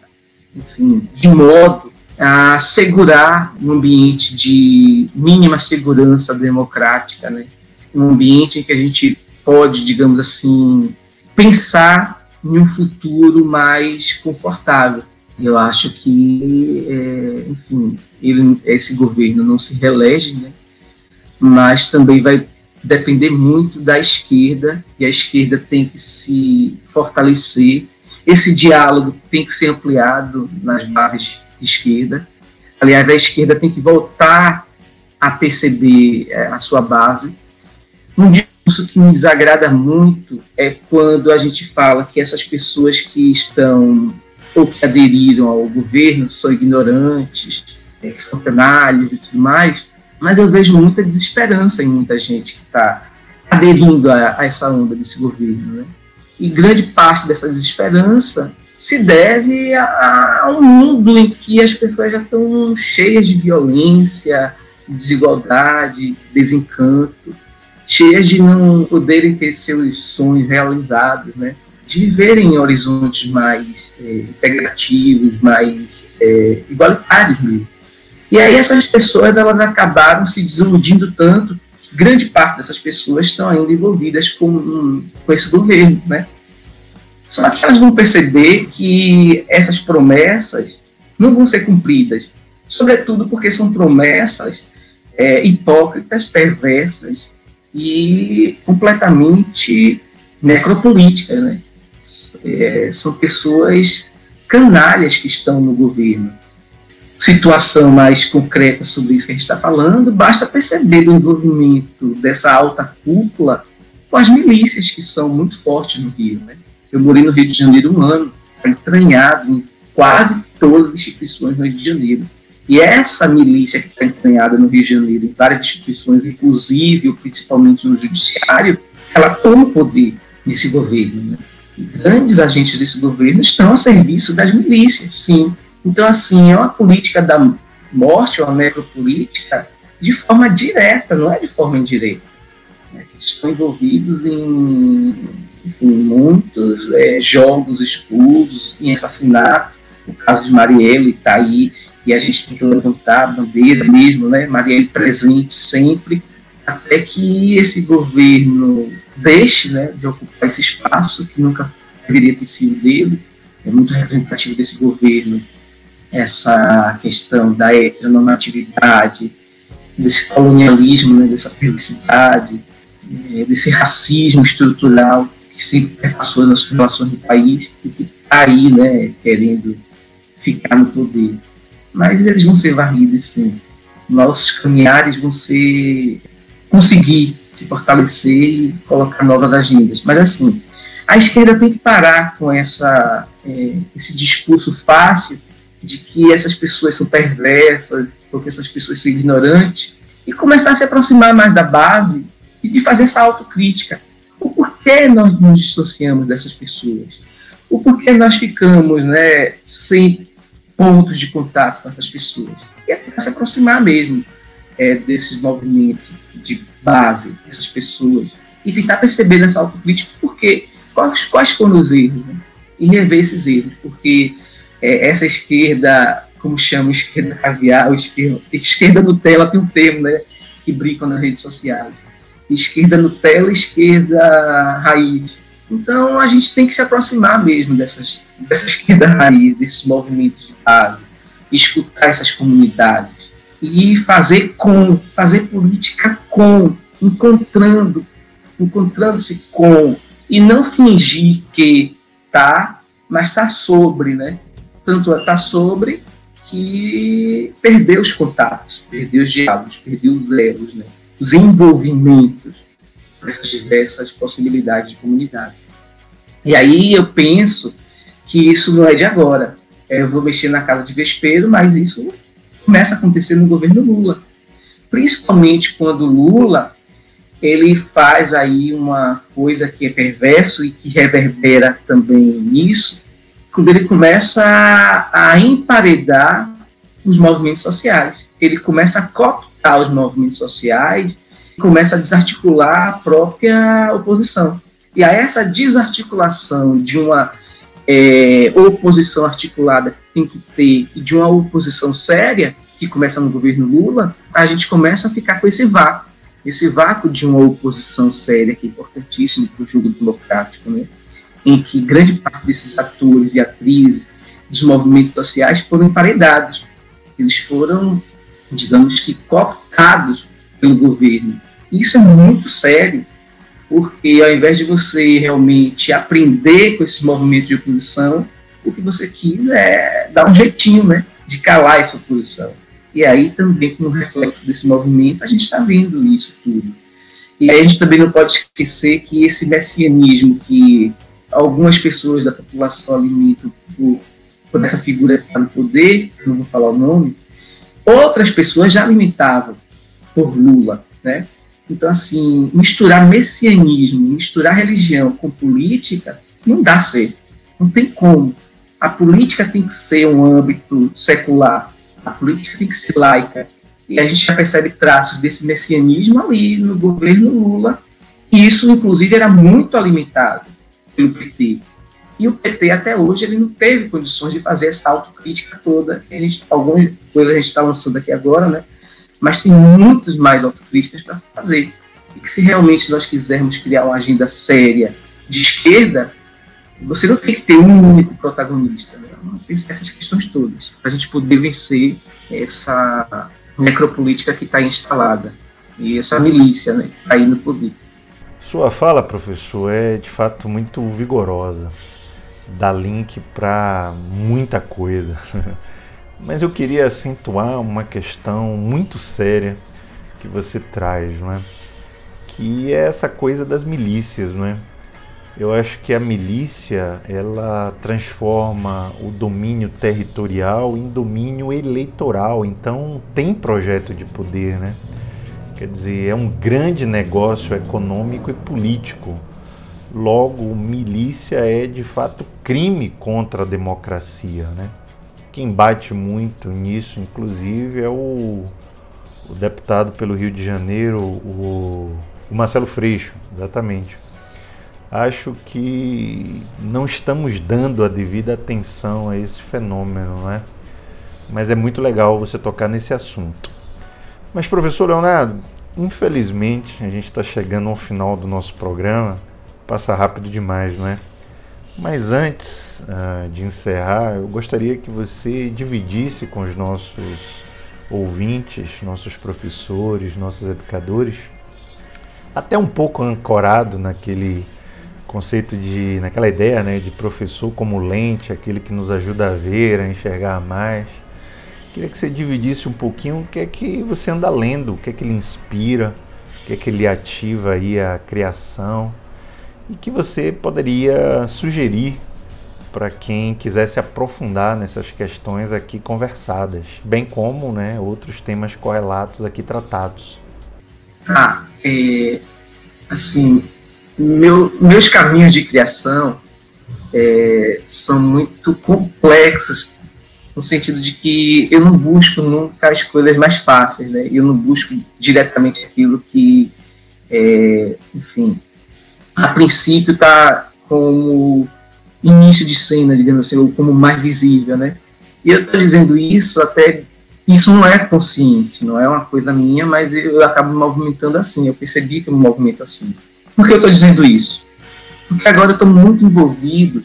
enfim, de modo a assegurar um ambiente de mínima segurança democrática, né? um ambiente em que a gente pode, digamos assim, pensar em um futuro mais confortável. Eu acho que, é, enfim, ele, esse governo não se reelege, né? mas também vai depender muito da esquerda, e a esquerda tem que se fortalecer esse diálogo tem que ser ampliado nas bases de esquerda. Aliás, a esquerda tem que voltar a perceber é, a sua base. Um discurso que me desagrada muito é quando a gente fala que essas pessoas que estão ou que aderiram ao governo são ignorantes, é, são canalhas e tudo mais, mas eu vejo muita desesperança em muita gente que está aderindo a, a, essa onda desse governo. Né? E grande parte dessa desesperança se deve a, a, um mundo em que as pessoas já estão cheias de violência, desigualdade, desencanto, cheias de não poderem ter seus sonhos realizados, né? de viverem em horizontes mais é, integrativos, mais é, igualitários mesmo. E aí essas pessoas elas acabaram se desiludindo tanto grande parte dessas pessoas estão ainda envolvidas com, com esse governo, né? Só que elas vão perceber que essas promessas não vão ser cumpridas, sobretudo porque são promessas é, hipócritas, perversas e completamente necropolíticas, né? É, são pessoas canalhas que estão no governo. Situação mais concreta sobre isso que a gente está falando, basta perceber o envolvimento dessa alta cúpula com as milícias que são muito fortes no Rio. Né? Eu morei no Rio de Janeiro um ano, entranhado em quase todas as instituições no Rio de Janeiro. E essa milícia que está entranhada no Rio de Janeiro, em várias instituições, inclusive, principalmente no judiciário, ela toma o poder nesse governo. Né? grandes agentes desse governo estão a serviço das milícias, sim. Então, assim, é uma política da morte, uma necropolítica, de forma direta, não é de forma indireta. Né? Estão envolvidos em, em muitos é, jogos escuros, em assassinato. O caso de Marielle está aí, e a gente tem que levantar a bandeira mesmo, né? Marielle presente sempre, até que esse governo deixe né, de ocupar esse espaço que nunca deveria ter sido dele. É muito representativo desse governo essa questão da heteronormatividade, desse colonialismo, né, dessa felicidade, é, desse racismo estrutural que sempre passou nas relações do país e que está aí né, querendo ficar no poder. Mas eles vão ser varridos, sim. Nossos caminhares vão ser conseguir se fortalecer e colocar novas agendas. Mas, assim, a esquerda tem que parar com essa, é, esse discurso fácil de que essas pessoas são perversas, ou que essas pessoas são ignorantes, e começar a se aproximar mais da base e de fazer essa autocrítica. O porquê nós nos dissociamos dessas pessoas? O porquê nós ficamos né, sem pontos de contato com essas pessoas? E é se aproximar mesmo é, desses movimentos de base dessas pessoas e tentar perceber nessa autocrítica porque quais, quais foram os erros né? e rever esses erros, porque é, essa esquerda, como chama esquerda caviar, esquerda, esquerda Nutella tem um termo né, que brinca nas redes sociais. Esquerda Nutella, esquerda raiz. Então a gente tem que se aproximar mesmo dessas, dessa esquerda raiz, desses movimentos de base, escutar essas comunidades e fazer com, fazer política com, encontrando, encontrando-se com, e não fingir que tá, mas tá sobre, né? Tanto está sobre que perdeu os contatos, perdeu os diálogos, perdeu os elos, né? os envolvimentos essas diversas possibilidades de comunidade. E aí eu penso que isso não é de agora. Eu vou mexer na casa de vespeiro, mas isso começa a acontecer no governo Lula. Principalmente quando Lula ele faz aí uma coisa que é perverso e que reverbera também nisso, quando ele começa a, a emparedar os movimentos sociais. Ele começa a cooptar os movimentos sociais, começa a desarticular a própria oposição. E a essa desarticulação de uma é, oposição articulada que tem que ter e de uma oposição séria, que começa no governo Lula, a gente começa a ficar com esse vácuo esse vácuo de uma oposição séria, que é importantíssimo para o jogo democrático, né? Em que grande parte desses atores e atrizes dos movimentos sociais foram emparedados. Eles foram, digamos que, cooptados pelo governo. Isso é muito sério, porque ao invés de você realmente aprender com esses movimentos de oposição, o que você quis é dar um jeitinho né, de calar essa oposição. E aí também, como reflexo desse movimento, a gente está vendo isso tudo. E aí a gente também não pode esquecer que esse messianismo que algumas pessoas da população limitam por, por essa figura que está no poder, não vou falar o nome, outras pessoas já limitavam por Lula, né? Então, assim, misturar messianismo, misturar religião com política, não dá certo. Não tem como. A política tem que ser um âmbito secular. A política tem que ser laica. E a gente já percebe traços desse messianismo ali no governo Lula. E isso, inclusive, era muito alimentado pelo PT. E o PT, até hoje, ele não teve condições de fazer essa autocrítica toda. A gente, algumas coisas a gente está lançando aqui agora, né? mas tem muitas mais autocríticas para fazer. E que se realmente nós quisermos criar uma agenda séria de esquerda, você não tem que ter um único protagonista. Né? Tem essas questões todas, para a gente poder vencer essa necropolítica que está instalada e essa milícia né, que está aí no poder. Sua fala, professor, é de fato muito vigorosa. Dá link para muita coisa. *laughs* Mas eu queria acentuar uma questão muito séria que você traz, não é? Que é essa coisa das milícias, não é? Eu acho que a milícia ela transforma o domínio territorial em domínio eleitoral. Então tem projeto de poder, né? Quer dizer, é um grande negócio econômico e político. Logo, milícia é de fato crime contra a democracia, né? Quem bate muito nisso, inclusive, é o, o deputado pelo Rio de Janeiro, o, o Marcelo Freixo, exatamente. Acho que não estamos dando a devida atenção a esse fenômeno, não é? Mas é muito legal você tocar nesse assunto. Mas, professor Leonardo, infelizmente a gente está chegando ao final do nosso programa. Passa rápido demais, não é? Mas antes uh, de encerrar, eu gostaria que você dividisse com os nossos ouvintes, nossos professores, nossos educadores, até um pouco ancorado naquele conceito de, naquela ideia né, de professor como lente, aquele que nos ajuda a ver, a enxergar mais. Queria que você dividisse um pouquinho o que é que você anda lendo, o que é que lhe inspira, o que é que lhe ativa aí a criação e que você poderia sugerir para quem quisesse aprofundar nessas questões aqui conversadas, bem como né, outros temas correlatos aqui tratados. Ah, é, assim, meu, meus caminhos de criação é, são muito complexos, no sentido de que eu não busco nunca as coisas mais fáceis, né? Eu não busco diretamente aquilo que, é, enfim, a princípio está como início de cena, digamos assim, ou como mais visível, né? E eu estou dizendo isso até isso não é consciente, não é uma coisa minha, mas eu acabo me movimentando assim. Eu percebi que eu me movimento assim. Por que eu estou dizendo isso? Porque agora eu estou muito envolvido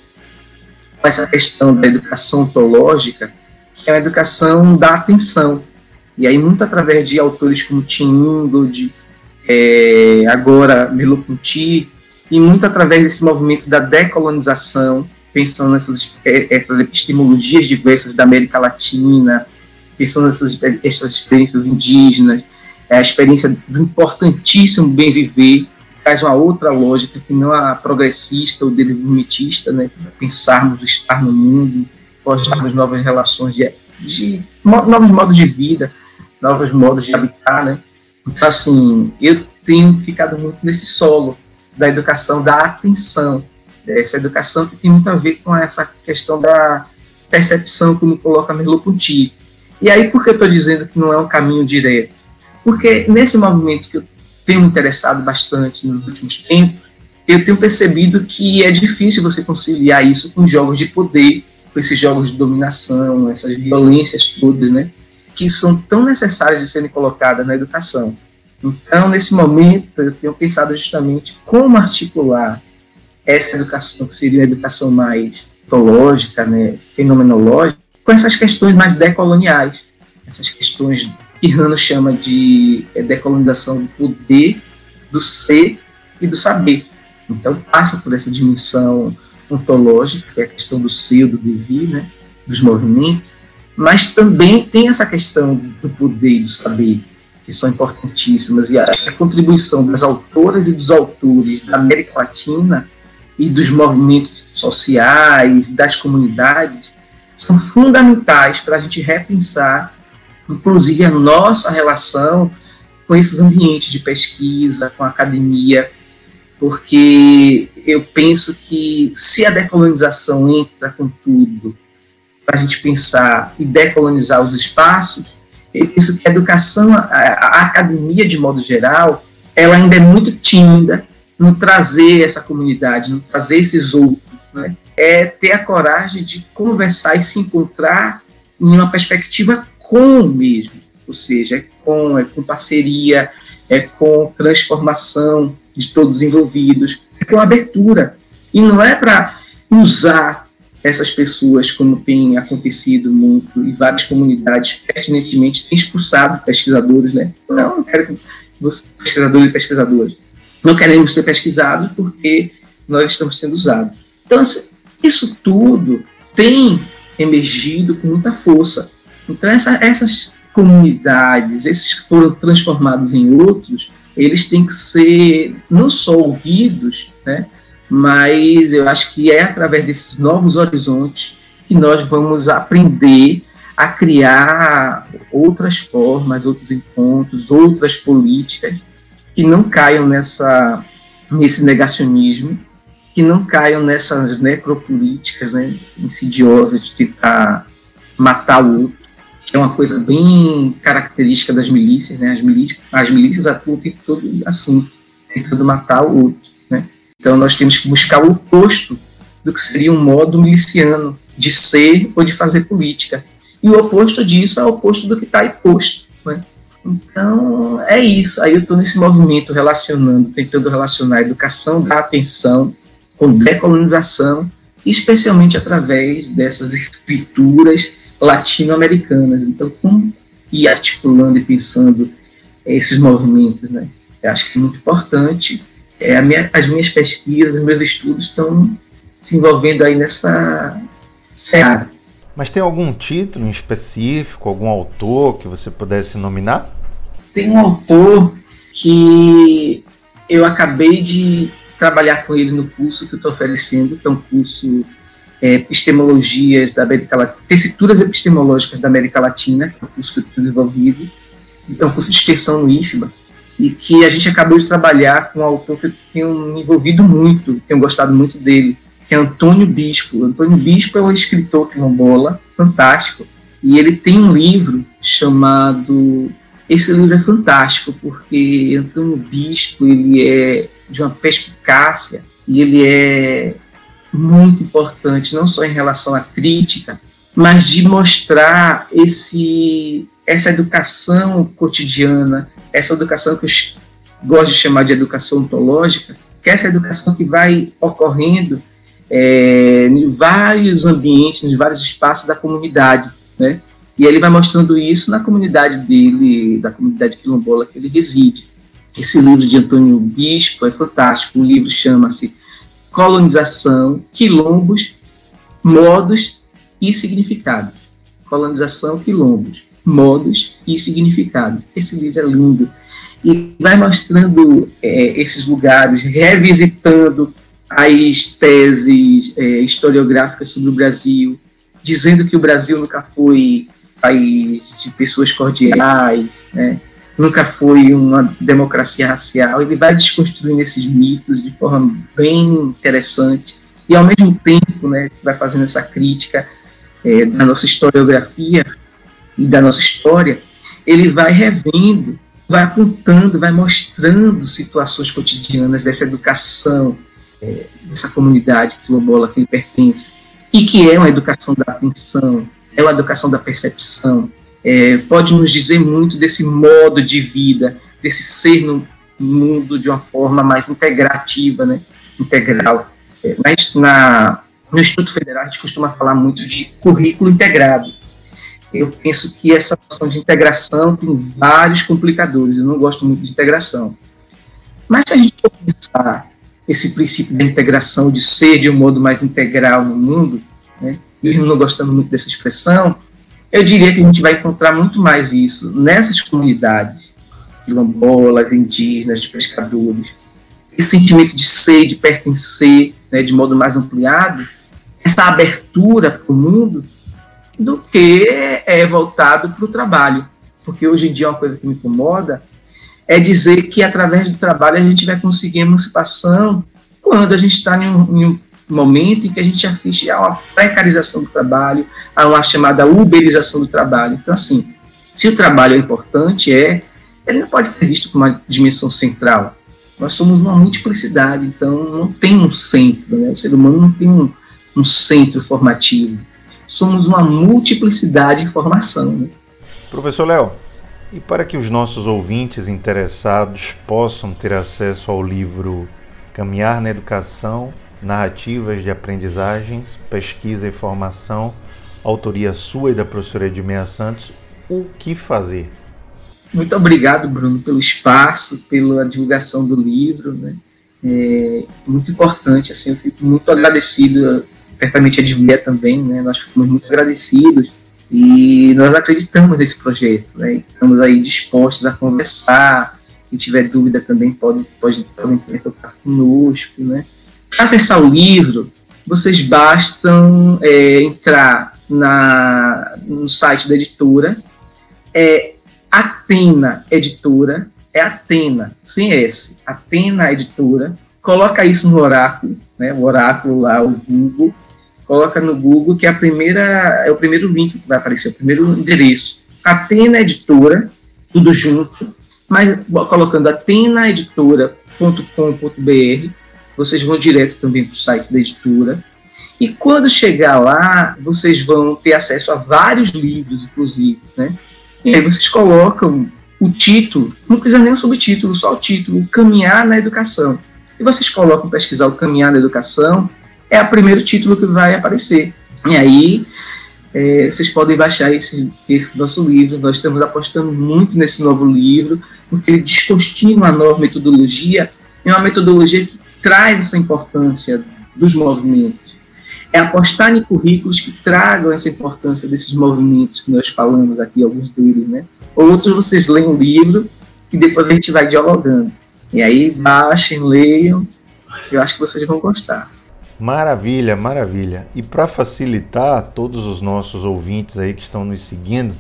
com essa questão da educação ontológica, que é a educação da atenção. E aí, muito através de autores como Tim Ingold, é, agora Merleau-Ponty, e muito através desse movimento da decolonização, pensando nessas essas epistemologias diversas da América Latina, pensando nessas essas experiências indígenas, é a experiência do importantíssimo bem viver, traz uma outra lógica que não a progressista ou desenvolvimentista, né? Pensarmos estar no mundo, forjarmos novas relações de, de novos modos de vida, novos modos de habitar, né? Então, assim, eu tenho ficado muito nesse solo da educação da atenção, essa educação que tem muito a ver com essa questão da percepção, como coloca Merleau-Ponty. E aí, por que eu estou dizendo que não é um caminho direto? Porque nesse movimento que eu tenho me interessado bastante nos últimos tempos, eu tenho percebido que é difícil você conciliar isso com jogos de poder, com esses jogos de dominação, essas violências todas, né? Que são tão necessárias de serem colocadas na educação. Então, nesse momento, eu tenho pensado justamente como articular essa educação, que seria a educação mais teológica, né, fenomenológica, com essas questões mais decoloniais, essas questões que Hanna chama de é, decolonização do poder, do ser e do saber. Então, passa por essa dimensão ontológica, que é a questão do ser, do devir, né, dos movimentos, mas também tem essa questão do poder e do saber, que são importantíssimas, e que a contribuição das autoras e dos autores da América Latina e dos movimentos sociais, das comunidades, são fundamentais para a gente repensar, inclusive, a nossa relação com esses ambientes de pesquisa, com a academia, porque eu penso que se a decolonização entra com tudo para a gente pensar e decolonizar os espaços, eu penso que a educação, a, a, academia de modo geral, ela ainda é muito tímida no trazer essa comunidade, no trazer esses outros, né? é ter a coragem de conversar e se encontrar em uma perspectiva com mesmo, ou seja, é com, é com parceria, é com transformação de todos os envolvidos, é com abertura. E não é para usar essas pessoas, como tem acontecido muito, e várias comunidades pertinentemente têm expulsado pesquisadores, né? Não, não quero que pesquisadores e pesquisadoras. Não queremos ser pesquisados porque nós estamos sendo usados. Então, assim, isso tudo tem emergido com muita força. Então, essa, essas comunidades, esses que foram transformados em outros, eles têm que ser não só ouvidos, né, mas eu acho que é através desses novos horizontes que nós vamos aprender a criar outras formas, outros encontros, outras políticas que não caiam nessa nesse negacionismo, que não caiam nessas necropolíticas né, insidiosas de tentar matar o outro, que é uma coisa bem característica das milícias, né? As milícias, as milícias atuam o tempo todo assim, tentando matar o outro, né? Então nós temos que buscar o oposto do que seria um modo miliciano de ser ou de fazer política. E o oposto disso é o oposto do que está imposto, né? Então, é isso. Aí eu estou nesse movimento relacionando, tentando relacionar a educação da atenção com decolonização, especialmente através dessas escrituras latino-americanas. Então, como ir articulando e pensando esses movimentos, né? Eu acho que é muito importante. É, minha, as minhas pesquisas, os meus estudos estão se envolvendo aí nessa seara. Mas tem algum título em específico, algum autor que você pudesse nominar? Tem um autor que eu acabei de trabalhar com ele no curso que eu estou oferecendo, que é um curso epistemologias da América Latina, tessituras epistemológicas da América Latina, é um curso que eu estou desenvolvido, é um curso de extensão no IFBA, e que a gente acabou de trabalhar com um autor que eu tenho me envolvido muito, tenho gostado muito dele, que é Antônio Bispo. Antônio Bispo é um escritor quilombola, fantástico, e ele tem um livro chamado... Esse livro é fantástico, porque Antônio Bispo, ele é de uma perspicácia, e ele é muito importante, não só em relação à crítica, mas de mostrar esse, essa educação cotidiana, essa educação que eu gosto de chamar de educação ontológica, que é essa educação que vai ocorrendo é, em vários ambientes, em vários espaços da comunidade, né? E ele vai mostrando isso na comunidade dele, da comunidade quilombola que ele reside. Esse livro de Antônio Bispo é fantástico. O livro chama-se colonização, quilombos, modos e significados. Colonização, quilombos, modos e significados. Esse livro é lindo e vai mostrando é, esses lugares, revisitando as teses é, historiográficas sobre o Brasil, dizendo que o Brasil nunca foi país de pessoas cordiais, né? Nunca foi uma democracia racial. Ele vai desconstruindo esses mitos de forma bem interessante e, ao mesmo tempo, né, vai fazendo essa crítica é, da nossa historiografia e da nossa história. Ele vai revendo, vai apontando, vai mostrando situações cotidianas dessa educação, é, dessa comunidade quilombola que ele pertence, e que é uma educação da atenção, é uma educação da percepção, é, pode nos dizer muito desse modo de vida, desse ser no mundo de uma forma mais integrativa, né? integral. É, na, no Instituto Federal, a gente costuma falar muito de currículo integrado. Eu penso que essa noção de integração tem vários complicadores, eu não gosto muito de integração. Mas se a gente for pensar esse princípio da integração, de ser de um modo mais integral no mundo, né, mesmo não gostando muito dessa expressão, eu diria que a gente vai encontrar muito mais isso nessas comunidades quilombolas, indígenas, de pescadores. Esse sentimento de ser, de pertencer, né, de modo mais ampliado, essa abertura para o mundo, do que é voltado para o trabalho. Porque hoje em dia uma coisa que me incomoda é dizer que através do trabalho a gente vai conseguir emancipação quando a gente está em, um, em um momento em que a gente assiste a uma precarização do trabalho, a uma chamada uberização do trabalho. Então, assim, se o trabalho é importante, é, ele não pode ser visto como uma dimensão central. Nós somos uma multiplicidade, então não tem um centro, né? o ser humano não tem um, um centro formativo. Somos uma multiplicidade de formação. Né? Professor Léo, e para que os nossos ouvintes interessados possam ter acesso ao livro Caminhar na Educação, Narrativas de Aprendizagens, Pesquisa e Formação, autoria sua e da professora Edmeia Santos, o que fazer? Muito obrigado, Bruno, pelo espaço, pela divulgação do livro, né? É muito importante, assim, eu fico muito agradecido, certamente a Edmeia também, né? Nós ficamos muito agradecidos e nós acreditamos nesse projeto, né? Estamos aí dispostos a conversar. Quem tiver dúvida também pode, pode, pode tocar conosco, né? Para acessar o livro, vocês bastam é, entrar na, no site da editora, é Atena Editora, é Atena, sem S, Atena Editora, coloca isso no oráculo, né, o oráculo lá, o Google, coloca no Google que é a primeira, é o primeiro link que vai aparecer, o primeiro endereço. Atena Editora, tudo junto, mas colocando atenaeditora.com.br, vocês vão direto também para o site da editora. E quando chegar lá, vocês vão ter acesso a vários livros, inclusive, né? E aí vocês colocam o título, não precisa nem o subtítulo, só o título, Caminhar na Educação. E vocês colocam pesquisar o Caminhar na Educação, é o primeiro título que vai aparecer. E aí é, vocês podem baixar esse, esse, nosso livro. Nós estamos apostando muito nesse novo livro, porque ele descontinua a nova metodologia, é uma metodologia que traz essa importância dos movimentos. É apostar em currículos que tragam essa importância desses movimentos que nós falamos aqui, alguns deles, né? Outros vocês leem o livro e depois a gente vai dialogando. E aí baixem, leiam, eu acho que vocês vão gostar. Maravilha, maravilha. E para facilitar todos os nossos ouvintes aí que estão nos seguindo,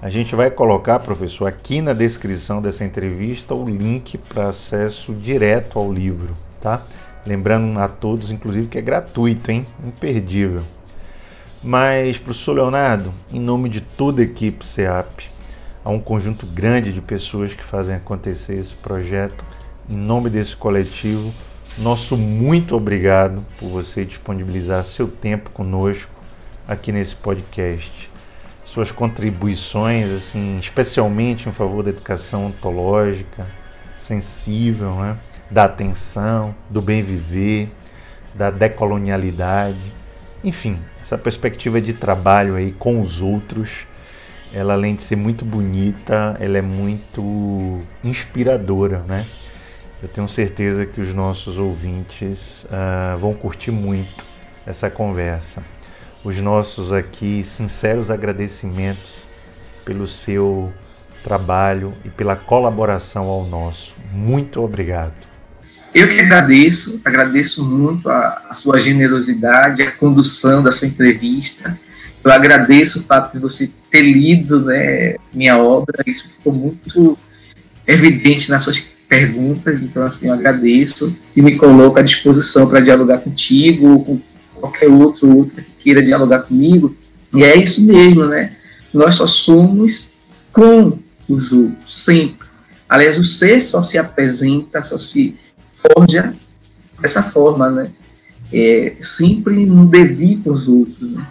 a gente vai colocar, professor, aqui na descrição dessa entrevista o link para acesso direto ao livro, tá? Lembrando a todos, inclusive, que é gratuito, hein? Imperdível. Mas, professor Leonardo, em nome de toda a equipe CEAP, há um conjunto grande de pessoas que fazem acontecer esse projeto. Em nome desse coletivo, nosso muito obrigado por você disponibilizar seu tempo conosco aqui nesse podcast. Suas contribuições, assim, especialmente em favor da educação ontológica, sensível, né? Da atenção, do bem viver, da decolonialidade, enfim, essa perspectiva de trabalho aí com os outros, ela além de ser muito bonita, ela é muito inspiradora, né? Eu tenho certeza que os nossos ouvintes uh, vão curtir muito essa conversa. Os nossos aqui sinceros agradecimentos pelo seu trabalho e pela colaboração ao nosso. Muito obrigado. Eu que agradeço, agradeço muito a, a sua generosidade, a condução dessa entrevista. Eu agradeço o fato de você ter lido né, minha obra, isso ficou muito evidente nas suas perguntas, então assim, eu agradeço e me coloco à disposição para dialogar contigo ou com qualquer outro, outro que queira dialogar comigo. E é isso mesmo, né? Nós só somos com os outros, sempre. Aliás, o ser só se apresenta, só se forja dessa forma, né? É, sempre no devir com os outros. Né?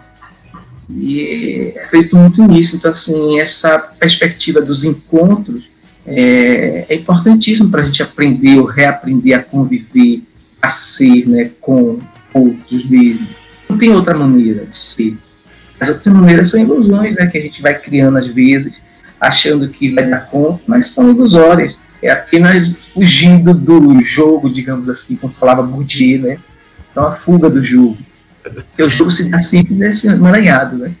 E é feito muito nisso. Então, assim, essa perspectiva dos encontros é, é importantíssimo para a gente aprender ou reaprender a conviver, a ser né, com outros mesmo. Não tem outra maneira de ser. As outras maneiras são ilusões né, que a gente vai criando às vezes, achando que vai dar conta, mas são ilusórias. É apenas fugindo do jogo, digamos assim, como falava Bourdieu, né? Então a fuga do jogo. Porque o jogo se dá sempre nesse emaranhado, né?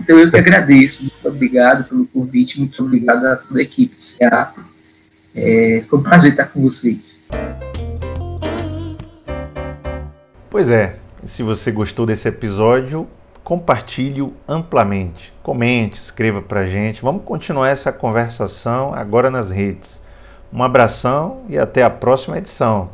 Então eu que agradeço, muito obrigado pelo convite, muito obrigado a toda a equipe do CEAP. É, foi um prazer estar com vocês. Pois é, se você gostou desse episódio, compartilhe-o amplamente. Comente, escreva para gente. Vamos continuar essa conversação agora nas redes. Um abração e até a próxima edição.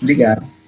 Obrigado.